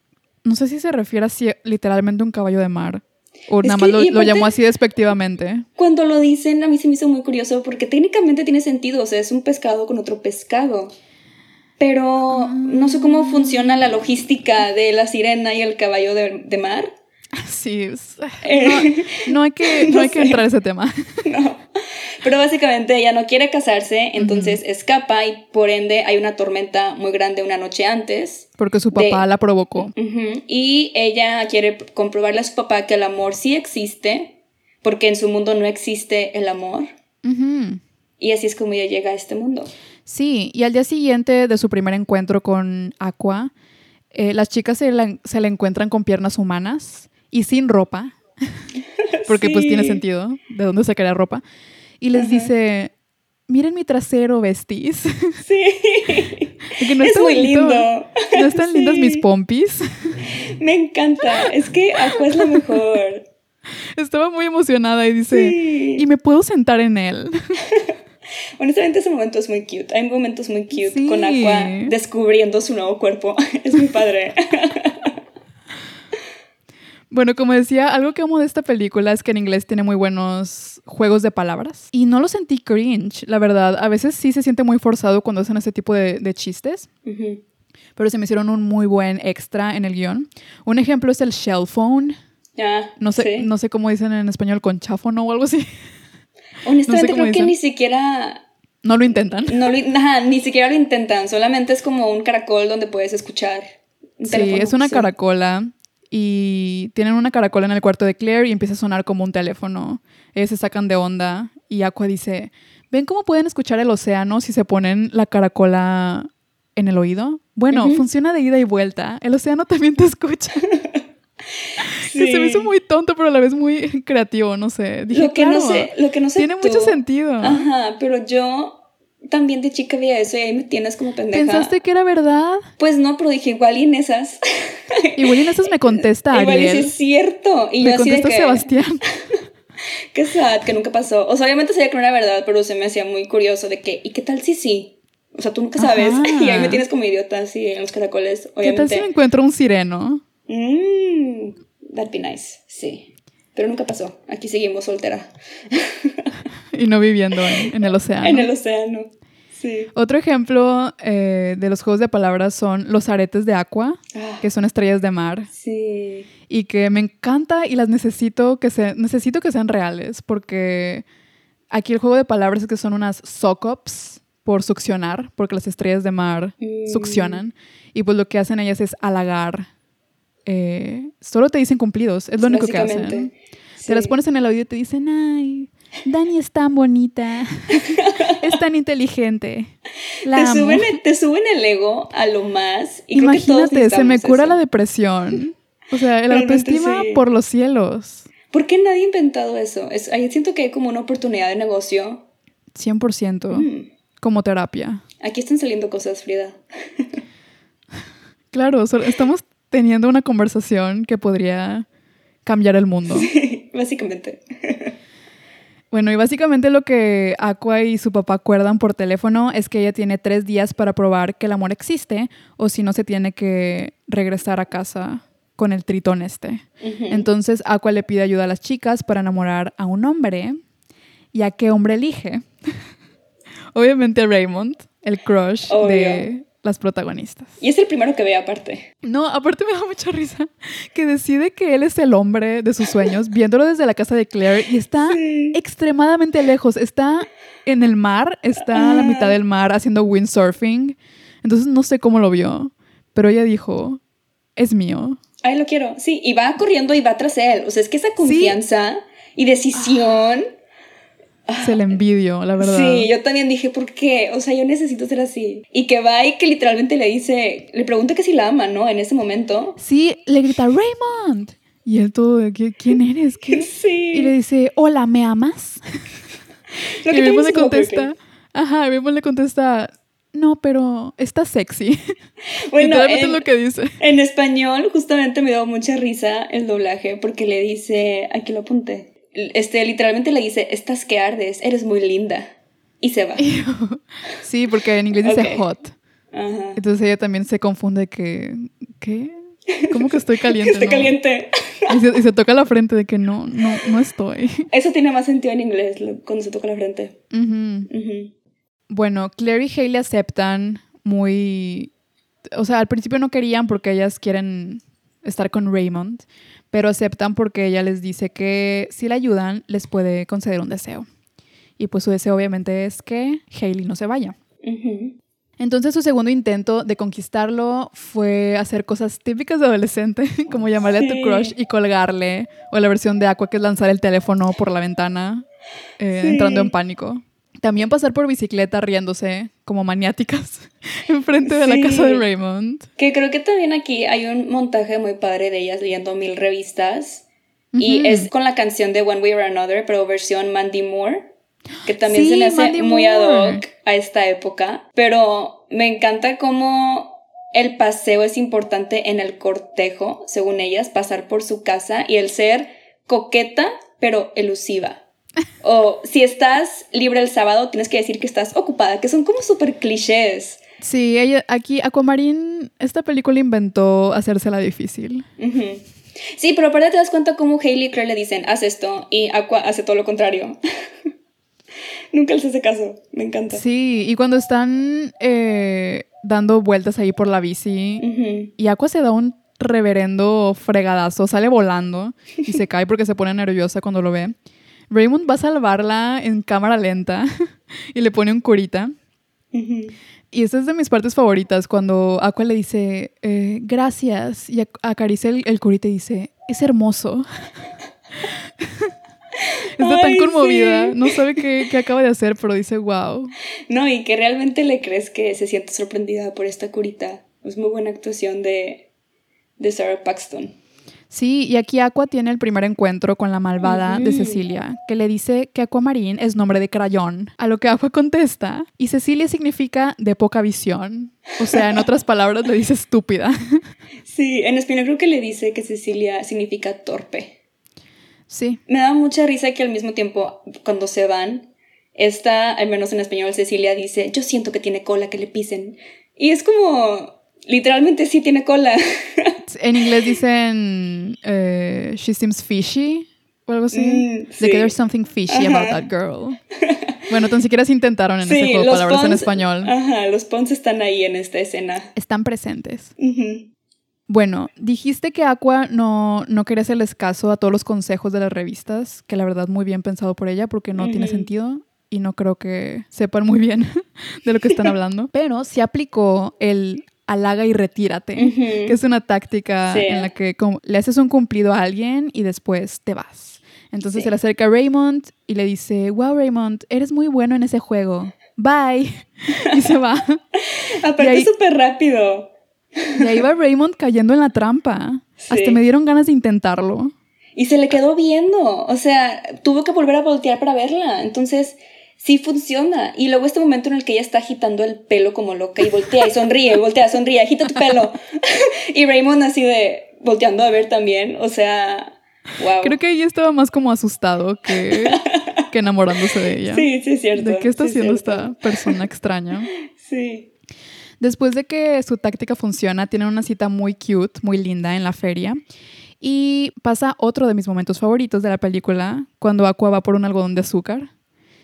No sé si se refiere así literalmente a un caballo de mar. O Es nada más lo, lo llamó así despectivamente. Cuando lo dicen, a mí se me hizo muy curioso porque técnicamente tiene sentido, o sea, es un pescado con otro pescado. Pero no sé cómo funciona la logística de la sirena y el caballo de, de mar. Sí. es- Eh, No, no hay que, no hay que entrar a ese tema. no. Pero básicamente ella no quiere casarse, entonces escapa y por ende hay una tormenta muy grande una noche antes. Porque su De- papá la provocó. Y ella quiere comprobarle a su papá que el amor sí existe, porque en su mundo no existe el amor. Y así es como ella llega a este mundo. Sí, y al día siguiente de su primer encuentro con Aqua, eh, las chicas se la, se la encuentran con piernas humanas y sin ropa, porque pues tiene sentido de dónde sacaría ropa, y les Ajá. dice, miren mi trasero, besties. Sí. Porque no es tan muy lindo. No están lindas Sí. mis pompis. Me encanta. Es que Aqua es la mejor. Estaba muy emocionada y dice, Sí. y me puedo sentar en él. Honestamente, ese momento es muy cute. Hay momentos muy cute Sí. con Aqua descubriendo su nuevo cuerpo. Es muy padre. Bueno, como decía, algo que amo de esta película es que en inglés tiene muy buenos juegos de palabras. Y no lo sentí cringe, la verdad. A veces sí se siente muy forzado cuando hacen ese tipo de, de chistes, pero se me hicieron un muy buen extra en el guion. Un ejemplo es el shell phone. Ah, No sé, sí. no sé cómo dicen en español, concháfono o algo así. Honestamente, no sé creo que ni siquiera. No lo intentan. No lo- ajá, ni siquiera lo intentan. Solamente es como un caracol donde puedes escuchar. un Sí, teléfono, es una sí. caracola y tienen una caracola en el cuarto de Claire y empieza a sonar como un teléfono. Ellos se sacan de onda y Aqua dice, ¿ven cómo pueden escuchar el océano si se ponen la caracola en el oído? Bueno, funciona de ida y vuelta. El océano también te escucha. Que se me hizo muy tonto, pero a la vez muy creativo, no sé. Dije, Lo que no "Claro, sé, lo que no sé tiene tú- mucho sentido. Ajá, pero yo también de chica veía eso y ahí me tienes como pendeja. ¿Pensaste que era verdad? Pues no, pero dije igual y en esas. Igual en esas me contesta igual y Ariel. es cierto. Y me yo así de contesta que. Sebastián. Qué sad, que nunca pasó. O sea, obviamente sabía que no era verdad, pero se me hacía muy curioso de que, ¿y qué tal si sí? O sea, tú nunca sabes. Ajá. Y ahí me tienes como idiota así en los caracoles, ¿Qué tal obviamente. si me encuentro un sireno? Mmm, that'd be nice, sí. Pero nunca pasó. Aquí seguimos soltera. y no viviendo en, en el océano. En el océano. Sí. Otro ejemplo eh, de los juegos de palabras son los aretes de agua, Ah, que son estrellas de mar, sí. y que me encanta y las necesito que, se, necesito que sean reales, porque aquí el juego de palabras es que son unas sock-ups por succionar, porque las estrellas de mar Mm. succionan, y pues lo que hacen ellas es halagar. Eh, solo te dicen cumplidos, es lo único que hacen. Te las pones en el oído y te dicen, ay, Dani es tan bonita, es tan inteligente. La Te amo". suben, el- te suben el ego a lo más. Y Imagínate, se me cura eso. la depresión. O sea, el Realmente autoestima sí. por los cielos. ¿Por qué nadie ha inventado eso? Es, ahí siento que hay como una oportunidad de negocio. 100% Mm. como terapia. Aquí están saliendo cosas, Frida. Claro, estamos teniendo una conversación que podría cambiar el mundo. Básicamente. Bueno, y básicamente lo que Aqua y su papá acuerdan por teléfono es que ella tiene tres días para probar que el amor existe o si no se tiene que regresar a casa con el tritón este. Entonces Aqua le pide ayuda a las chicas para enamorar a un hombre. ¿Y a qué hombre elige? Obviamente Raymond, el crush Obvio. de las protagonistas. Y es el primero que ve aparte. No, aparte me da mucha risa que decide que él es el hombre de sus sueños, viéndolo desde la casa de Claire y está Sí. extremadamente lejos. Está en el mar, está a la mitad del mar haciendo windsurfing. Entonces no sé cómo lo vio, pero ella dijo, es mío. Ay, lo quiero. Sí, y va corriendo y va tras él. O sea, es que esa confianza y decisión. Se le envidio, la verdad. Sí, yo también dije, ¿por qué? O sea, yo necesito ser así. Y que va y que literalmente le dice, le pregunta que si la ama, ¿no? En ese momento. Sí, le grita, Raymond. Y él todo, de, "¿Qui- ¿quién eres? ¿Qué? Sí. Y le dice, hola, ¿me amas? Lo y que Raymond también le contesta, ajá, y Raymond le contesta, no, pero está sexy. Bueno, en, es lo que dice. en español justamente me dio mucha risa el doblaje porque le dice, aquí lo apunté, este literalmente le dice, estás que ardes, eres muy linda. Y se va. sí, porque en inglés dice hot. Ajá. Entonces ella también se confunde que, ¿qué? ¿Cómo que estoy caliente? Estoy no? caliente. Y se, y se toca la frente de que no, no, no estoy. Eso tiene más sentido en inglés cuando se toca la frente. Ujú. Ujú. Bueno, Claire y Hailey aceptan muy... O sea, al principio no querían porque ellas quieren estar con Raymond, pero aceptan porque ella les dice que si la ayudan les puede conceder un deseo. Y pues su deseo obviamente es que Hailey no se vaya. Entonces su segundo intento de conquistarlo fue hacer cosas típicas de adolescente, como llamarle a tu crush y colgarle, o la versión de Aqua que es lanzar el teléfono por la ventana, eh, Sí. entrando en pánico. También pasar por bicicleta riéndose como maniáticas enfrente de la casa de Raymond. Que creo que también aquí hay un montaje muy padre de ellas leyendo mil revistas. Y es con la canción de One Way or Another, pero versión Mandy Moore. Que también Sí, se me hace Mandy muy ad Moore. hoc a esta época. Pero me encanta cómo el paseo es importante en el cortejo, según ellas, pasar por su casa y el ser coqueta, pero elusiva. O si estás libre el sábado, tienes que decir que estás ocupada, que son como súper clichés. Sí, ella, aquí Aquamarine, esta película inventó hacérsela difícil. Sí, pero aparte te das cuenta cómo Hailey y Claire le dicen, haz esto, y Aqua hace todo lo contrario. Nunca les hace caso, me encanta. Sí, y cuando están eh, dando vueltas ahí por la bici. Y Aqua se da un reverendo fregadazo, sale volando y se cae porque se pone nerviosa cuando lo ve. Raymond va a salvarla en cámara lenta y le pone un curita. Y esa es de mis partes favoritas, cuando Aqua le dice, eh, gracias, y ac- acaricia el, el curita y dice, es hermoso. Está tan conmovida, sí. no sabe qué, qué acaba de hacer, pero dice, wow. No, y que realmente le crees que se siente sorprendida por esta curita. Es muy buena actuación de, de Sarah Paxton. Sí, y aquí Aqua tiene el primer encuentro con la malvada de. Cecilia, que le dice que Aquamarine es nombre de crayón, a lo que Aqua contesta, y Cecilia significa de poca visión. O sea, en otras palabras le dice estúpida. Sí, en español creo que le dice que Cecilia significa torpe. Sí, Me da mucha risa que al mismo tiempo, cuando se van, esta, al menos en español, Cecilia dice, yo siento que tiene cola que le pisen. Y es como, literalmente sí tiene cola. en inglés dicen eh, she seems fishy o algo así. Mm, De que there's something fishy about that girl. Bueno, tan siquiera se intentaron en ese juego palabras en Pons- español. Ajá, los Pons están ahí en esta escena. Están presentes. Bueno, dijiste que Aqua no, no quería hacerles caso a todos los consejos de las revistas, que la verdad muy bien pensado por ella porque no tiene sentido y no creo que sepan muy bien de lo que están hablando. Pero sí aplicó el halaga y retírate, que es una táctica Sí. en la que le haces un cumplido a alguien y después te vas. Entonces Sí. se le acerca a Raymond y le dice, wow Raymond, eres muy bueno en ese juego. Bye. Y se va. Aparte, súper rápido. Y ahí va Raymond cayendo en la trampa. Sí. Hasta me dieron ganas de intentarlo. Y se le quedó viendo. O sea, tuvo que volver a voltear para verla. Entonces, sí funciona. Y luego este momento en el que ella está agitando el pelo como loca y voltea y sonríe, voltea, sonríe, agita tu pelo. y Raymond así de volteando a ver también. O sea, wow. Creo que ella estaba más como asustado que, que enamorándose de ella. Sí, sí, es cierto. ¿De qué está sí haciendo esta persona extraña? Sí. Después de que su táctica funciona, tienen una cita muy cute, muy linda en la feria. Y pasa otro de mis momentos favoritos de la película, cuando Aqua va por un algodón de azúcar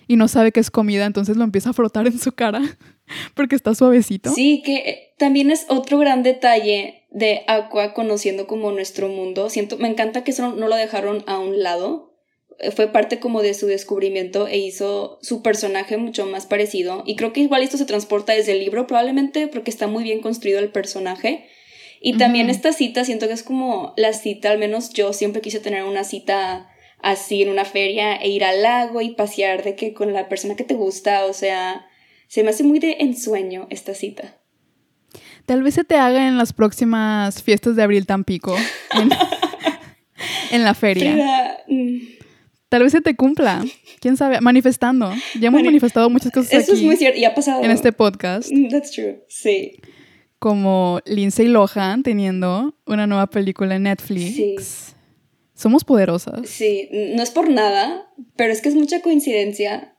y no sabe que es comida, entonces lo empieza a frotar en su cara porque está suavecito. Sí, que eh, también es otro gran detalle de Aqua conociendo como nuestro mundo. Siento, me encanta que eso no, lo dejaron a un lado. Eh, Fue parte como de su descubrimiento e hizo su personaje mucho más parecido. Y creo que igual esto se transporta desde el libro, probablemente porque está muy bien construido el personaje. Y también esta cita, siento que es como la cita, al menos yo siempre quise tener una cita así en una feria e ir al lago y pasear de que con la persona que te gusta, o sea, se me hace muy de ensueño esta cita. Tal vez se te haga en las próximas fiestas de abril Tampico, en, en la feria. Frida, mm, Tal vez se te cumpla. ¿Quién sabe? Manifestando. Ya hemos manifestado muchas cosas Eso aquí es muy cierto. Y ha pasado. en este podcast. Mm, That's true. Sí. Como Lindsay Lohan teniendo una nueva película en Netflix. Sí. Somos poderosas. Sí. No es por nada, pero es que es mucha coincidencia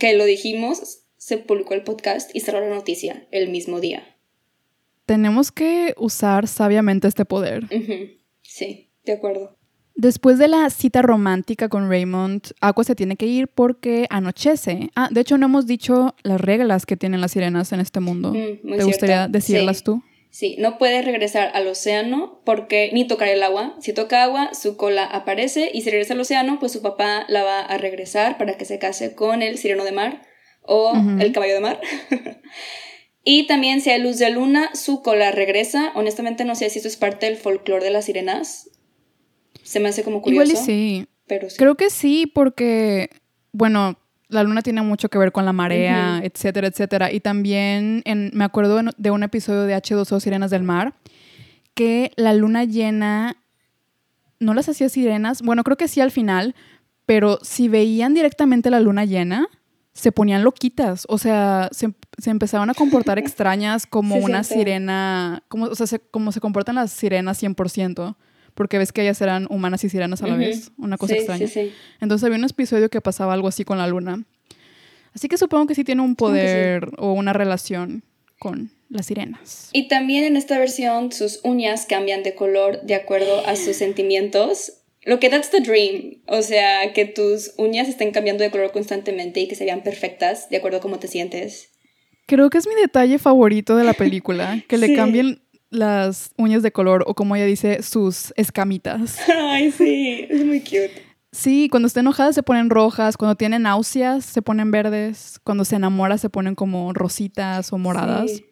que lo dijimos, se publicó el podcast y cerró la noticia el mismo día. Tenemos que usar sabiamente este poder. Sí, de acuerdo. Después de la cita romántica con Raymond, Aqua se tiene que ir porque anochece. Ah, de hecho no hemos dicho las reglas que tienen las sirenas en este mundo. Mm, ¿Te gustaría decirlas Sí. tú? Sí, no puede regresar al océano porque ni tocar el agua. Si toca agua, su cola aparece y si regresa al océano, pues su papá la va a regresar para que se case con el sireno de mar o el caballo de mar. y también si hay luz de luna, su cola regresa. Honestamente no sé si esto es parte del folclore de las sirenas. Se me hace como curioso. Igual y sí. Pero sí. Creo que sí, porque, bueno, la luna tiene mucho que ver con la marea, etcétera, etcétera. Y también en- me acuerdo de un episodio de H2O Sirenas del Mar, que la luna llena no las hacía sirenas. Bueno, creo que sí al final, pero si veían directamente la luna llena, se ponían loquitas. O sea, se, se empezaban a comportar extrañas como Sí, una sirena, como, o sea, se- como se comportan las sirenas 100%. Porque ves que ellas eran humanas y sirenas a la vez. Una cosa Sí, extraña. Sí, sí. Entonces había un episodio que pasaba algo así con la luna. Así que supongo que sí tiene un poder o una relación con las sirenas. Y también en esta versión sus uñas cambian de color de acuerdo a sus sentimientos. Lo que that's the dream. O sea, que tus uñas estén cambiando de color constantemente y que se vean perfectas de acuerdo a cómo te sientes. Creo que es mi detalle favorito de la película, que le Sí. cambien las uñas de color o como ella dice, sus escamitas. Ay, sí, es muy cute. Sí, cuando está enojada se ponen rojas, cuando tiene náuseas se ponen verdes, cuando se enamora se ponen como rositas o moradas. Sí,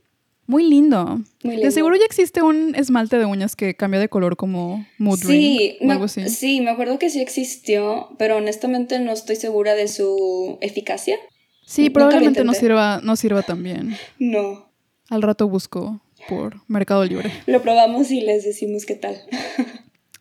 Muy lindo. muy De seguro ya existe un esmalte de uñas que cambia de color como mood Sí, ring o me, algo así. sí, me acuerdo que sí existió, pero honestamente no estoy segura de su eficacia. Sí, Nunca probablemente no sirva, no sirva tan bien. No. Al rato busco por Mercado Libre. Lo probamos y les decimos qué tal.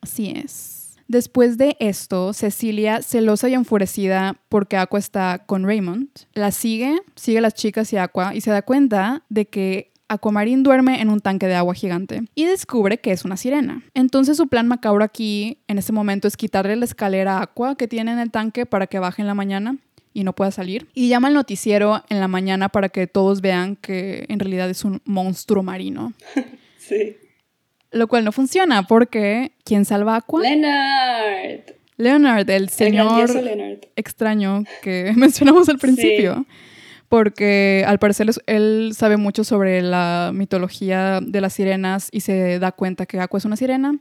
Así es. Después de esto, Cecilia, celosa y enfurecida porque Aqua está con Raymond, la sigue, sigue a las chicas y Aqua y se da cuenta de que Aquamarine duerme en un tanque de agua gigante y descubre que es una sirena. Entonces su plan macabro aquí en ese momento es quitarle la escalera a Aqua que tiene en el tanque para que baje en la mañana y no pueda salir. Y llama al noticiero en la mañana para que todos vean que en realidad es un monstruo marino. Sí. Lo cual no funciona porque ¿quién salva a Aqua? Leonard. Leonard, el señor Leonard. extraño que mencionamos al principio. Porque al parecer él sabe mucho sobre la mitología de las sirenas y se da cuenta que Aqua es una sirena.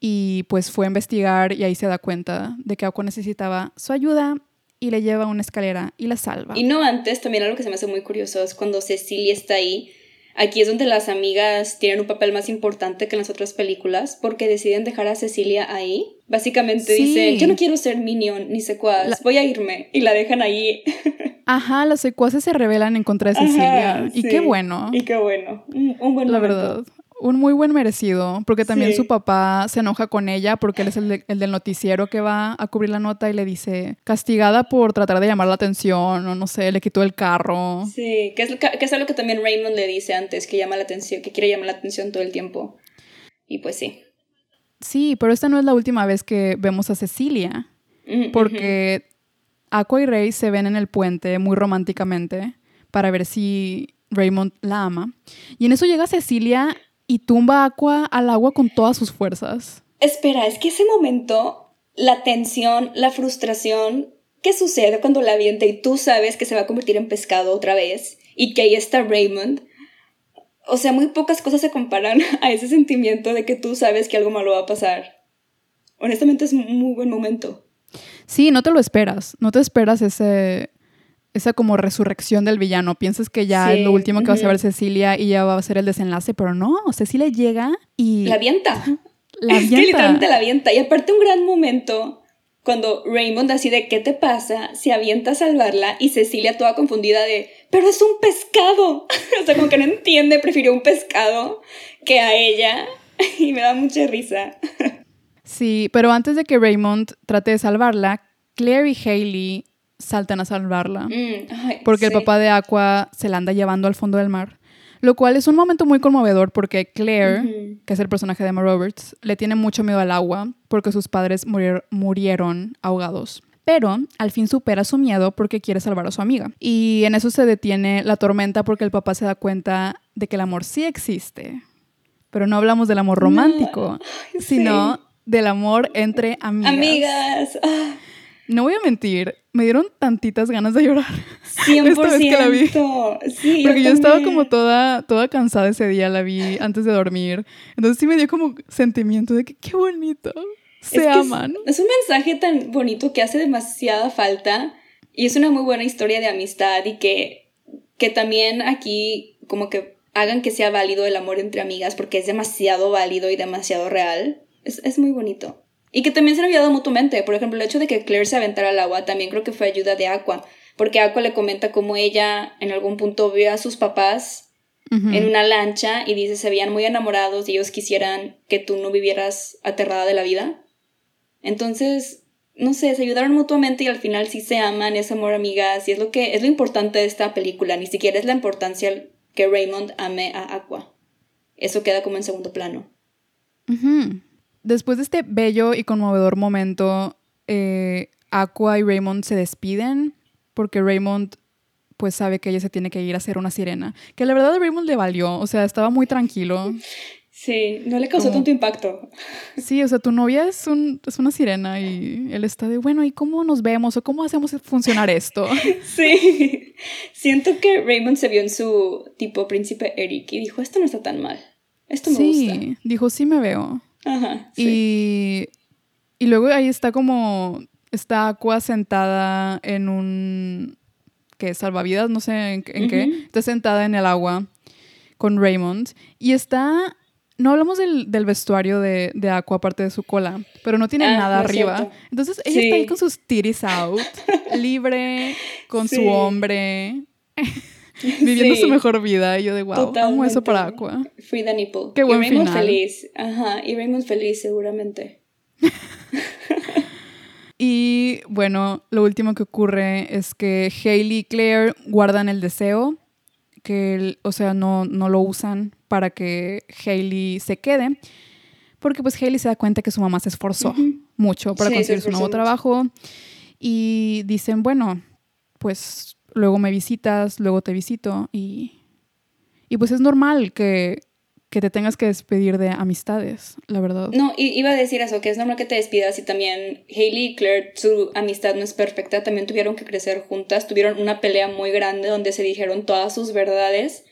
Y pues fue a investigar y ahí se da cuenta de que Aqua necesitaba su ayuda y le lleva a una escalera y la salva. Y no antes, también algo que se me hace muy curioso es cuando Cecilia está ahí. Aquí es donde las amigas tienen un papel más importante que en las otras películas porque deciden dejar a Cecilia ahí. Básicamente Sí. dice, yo no quiero ser minion ni secuaz, La- voy a irme. Y la dejan ahí. Ajá, los secuaces se rebelan en contra de Cecilia. Ajá, y sí. qué bueno. Y qué bueno. Un, un buen La momento. verdad. Un muy buen merecido, porque también Sí. su papá se enoja con ella porque él es el, de- el del noticiero que va a cubrir la nota y le dice, castigada por tratar de llamar la atención o no sé, le quitó el carro. Sí, que es, que es algo que también Raymond le dice antes, que llama la atención, que quiere llamar la atención todo el tiempo. Y pues sí. Sí, pero esta no es la última vez que vemos a Cecilia, porque Aqua y Rey se ven en el puente muy románticamente para ver si Raymond la ama. Y en eso llega Cecilia y tumba a Aqua al agua con todas sus fuerzas. Espera, es que ese momento, la tensión, la frustración, ¿qué sucede cuando la avienta y tú sabes que se va a convertir en pescado otra vez y que ahí está Raymond? O sea, muy pocas cosas se comparan a ese sentimiento de que tú sabes que algo malo va a pasar. Honestamente es un muy buen momento. Sí, no te lo esperas. No te esperas ese, esa como resurrección del villano. Piensas que ya Sí, es lo último que va a saber Cecilia y ya va a ser el desenlace, pero no. Cecilia llega y La avienta. la es que avienta. literalmente la avienta. Y aparte un gran momento cuando Raymond así de ¿qué te pasa? Se avienta a salvarla y Cecilia toda confundida de pero es un pescado. o sea, como que no entiende, prefirió un pescado que a ella. y me da mucha risa. Sí, pero antes de que Raymond trate de salvarla, Claire y Hailey saltan a salvarla. Mm, ay, Porque el sí. papá de Aqua se la anda llevando al fondo del mar. Lo cual es un momento muy conmovedor porque Claire, Ujú. que es el personaje de Emma Roberts, le tiene mucho miedo al agua porque sus padres murier- murieron ahogados. Pero al fin supera su miedo porque quiere salvar a su amiga. Y en eso se detiene la tormenta porque el papá se da cuenta de que el amor sí existe. Pero no hablamos del amor romántico, Ay, sino sí. del amor entre amigas. Amigas. ah, No voy a mentir, me dieron tantitas ganas de llorar. 100%. Esta vez que la vi. Sí, Porque yo, estaba como toda, toda cansada ese día, la vi antes de dormir. Entonces sí me dio como sentimiento de que qué bonito. Se Es que es- aman. Es, un mensaje tan bonito que hace demasiada falta y es una muy buena historia de amistad y que, que también aquí como que hagan que sea válido el amor entre amigas porque es demasiado válido y demasiado real. Es, es muy bonito. Y que también se han ayudado mutuamente. Por ejemplo, el hecho de que Claire se aventara al agua también creo que fue ayuda de Aqua. Porque Aqua le comenta cómo ella en algún punto vio a sus papás en una lancha y dice se veían muy enamorados y ellos quisieran que tú no vivieras aterrada de la vida. Entonces, no sé, se ayudaron mutuamente y al final sí se aman, es amor amigas y es lo que es lo importante de esta película, ni siquiera es la importancia que Raymond ame a Aqua. Eso queda como en segundo plano. Ujú. Después de este bello y conmovedor momento, eh, Aqua y Raymond se despiden porque Raymond pues sabe que ella se tiene que ir a hacer una sirena. Que la verdad a Raymond le valió, o sea, estaba muy tranquilo. Sí, no le causó Como- tanto impacto. Sí, o sea, tu novia es, un, es una sirena y él está de, bueno, ¿y cómo nos vemos o cómo hacemos funcionar esto? Sí. Siento que Raymond se vio en su tipo príncipe Eric y dijo, esto no está tan mal. Esto me gusta. Sí, dijo, sí me veo. Ajá. Sí. Y, y luego ahí está como, está Aqua sentada en un, ¿qué? Salvavidas, no sé en, en qué. Está sentada en el agua con Raymond y está, no hablamos del, del vestuario de, de Aqua aparte de su cola, pero no tiene Ah, nada no arriba. cierto. Entonces ella está ahí con sus titties out, libre, con Sí. su hombre. Viviendo Sí. su mejor vida y yo de wow, amo eso para Totalmente. Aqua. Free the nipple. Qué buen y Raymond final. feliz. Ajá. Y Raymond feliz, seguramente. Y bueno, lo último que ocurre es que Hailey y Claire guardan el deseo, que, el- o sea, no, no lo usan para que Hailey se quede, porque pues Hailey se da cuenta que su mamá se esforzó mucho para Sí, conseguir su nuevo mucho. trabajo y dicen, bueno, pues luego me visitas, luego te visito y, y pues es normal que, que te tengas que despedir de amistades, la verdad. No, iba a decir eso, que es normal que te despidas y también Hailey y Claire, su amistad no es perfecta, también tuvieron que crecer juntas, tuvieron una pelea muy grande donde se dijeron todas sus verdades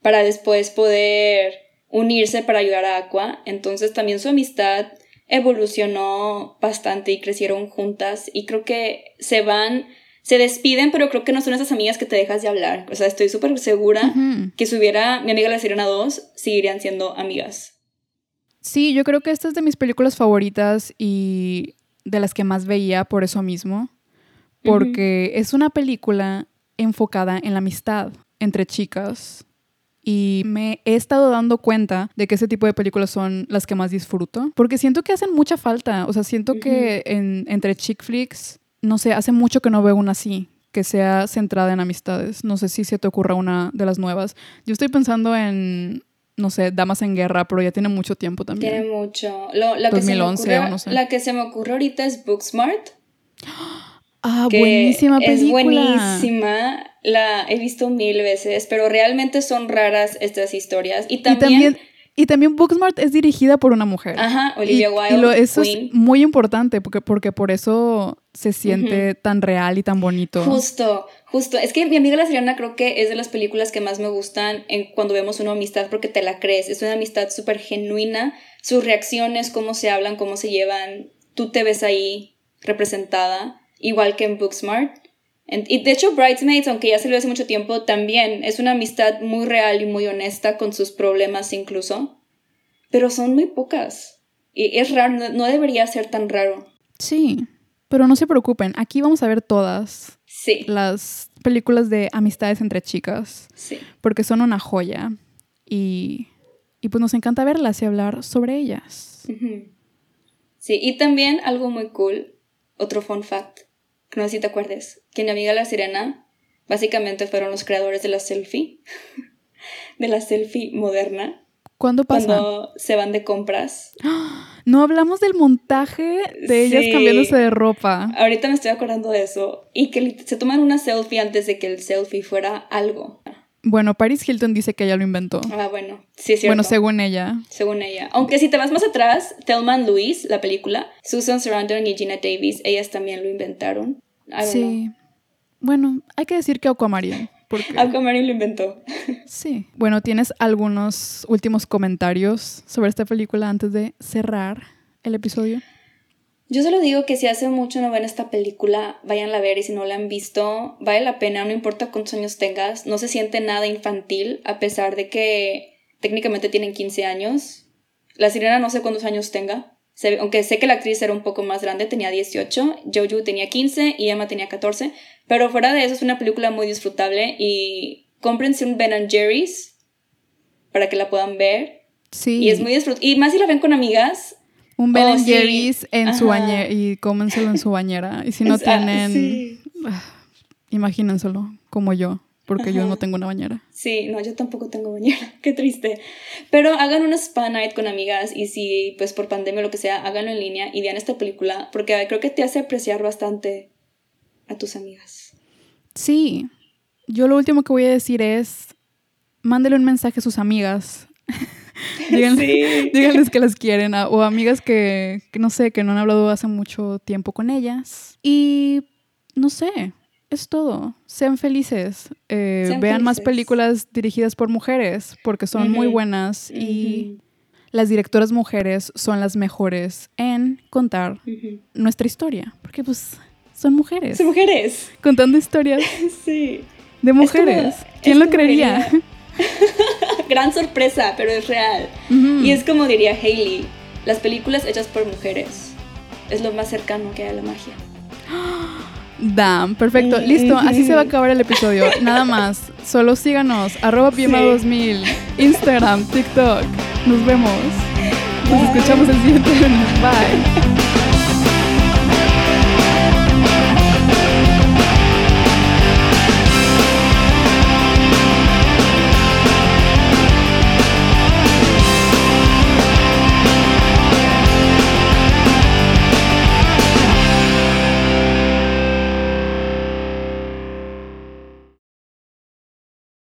para después poder unirse para ayudar a Aqua, entonces también su amistad evolucionó bastante y crecieron juntas y creo que se van, se despiden, pero creo que no son esas amigas que te dejas de hablar, o sea, estoy súper segura que si hubiera mi amiga la Sirena 2, seguirían siendo amigas. Sí, yo creo que esta es de mis películas favoritas y de las que más veía por eso mismo, porque es una película enfocada en la amistad entre chicas y me he estado dando cuenta de que ese tipo de películas son las que más disfruto, porque siento que hacen mucha falta, o sea, siento que en- entre chick flicks, no sé, hace mucho que no veo una así que sea centrada en amistades. No sé si se te ocurra una de las nuevas. Yo estoy pensando en, no sé, Damas en Guerra, pero ya tiene mucho tiempo también. Tiene mucho. Lo- la, que se me 2011 ocurre, o no sé. la que se me ocurre ahorita es Booksmart. Ah, que buenísima película. Es buenísima. La he visto mil veces, pero realmente son raras estas historias. Y Y también. Y también Booksmart es dirigida por una mujer. ajá, Olivia y, Wilde. y lo- eso Queen. es muy importante porque, porque por eso se siente tan real y tan bonito. Justo, justo. Es que mi amiga la Sirena creo que es de las películas que más me gustan en cuando vemos una amistad porque te la crees. Es una amistad súper genuina. Sus reacciones, cómo se hablan, cómo se llevan. Tú te ves ahí representada, igual que en Booksmart. Y de hecho, Bridesmaids, aunque ya salió hace mucho tiempo, también es una amistad muy real y muy honesta con sus problemas incluso. Pero son muy pocas. Y es raro, no- debería ser tan raro. Sí, pero no se preocupen, aquí vamos a ver todas Sí, las películas de amistades entre chicas, sí. porque son una joya y, y pues nos encanta verlas y hablar sobre ellas. Ujú. Sí, y también algo muy cool, otro fun fact, no sé si te acuerdes, que mi amiga la sirena básicamente fueron los creadores de la selfie, de la selfie moderna. ¿Cuándo pasa? Cuando se van de compras. No hablamos del montaje de ellas Sí. cambiándose de ropa. Ahorita me estoy acordando de eso. Y que se toman una selfie antes de que el selfie fuera algo. Bueno, Paris Hilton dice que ella lo inventó. Ah, bueno, sí es cierto. Bueno, según ella. según ella. Aunque si te vas más atrás, Thelma Louise, la película, Susan Sarandon y Gina Davis, ellas también lo inventaron. Know. Sí. Bueno, hay que decir que Aquamarine. Porque... Aquamarine lo inventó. Sí. Bueno, ¿tienes algunos últimos comentarios sobre esta película antes de cerrar el episodio? Yo solo digo que si hace mucho no ven esta película, váyanla a ver y si no la han visto, vale la pena, no importa cuántos años tengas, no se siente nada infantil a pesar de que técnicamente tienen 15 años. La sirena no sé cuántos años tenga, se aunque sé que la actriz era un poco más grande, tenía 18, Jojo tenía 15 y Emma tenía 14, pero fuera de eso es una película muy disfrutable y cómprense un Ben and Jerry's para que la puedan ver. Sí. Y es muy disfrutable. Y más si la ven con amigas, Un Ben Oh, and sí. Jerry's en su bañera y cómenselo en su bañera. Y si no ah, tienen, sí. ah, imagínenselo como yo, porque yo no tengo una bañera. Sí, no, yo tampoco tengo bañera, qué triste. Pero hagan una spa night con amigas y si, pues por pandemia o lo que sea, háganlo en línea y vean esta película porque creo que te hace apreciar bastante a tus amigas. Sí, yo lo último que voy a decir es, mándele un mensaje a sus amigas. Díganle- Sí. Díganles que las quieren a- o amigas que, que no sé, que no han hablado hace mucho tiempo con ellas. Y no sé, es todo. Sean felices. Eh, Sean vean más películas dirigidas por mujeres porque son muy buenas y las directoras mujeres son las mejores en contar nuestra historia. Porque pues son mujeres Son mujeres. contando historias Sí. de mujeres. como- ¿Quién lo creería? Gran sorpresa, pero es real. Y es como diría Hailey, las películas hechas por mujeres es lo más cercano que hay a la magia. Damn, perfecto. Listo, así se va a acabar el episodio. Nada más. Solo síganos. Arroba Sí. Piema2000. Instagram, TikTok. Nos vemos. Nos escuchamos el siguiente lunes. Bye.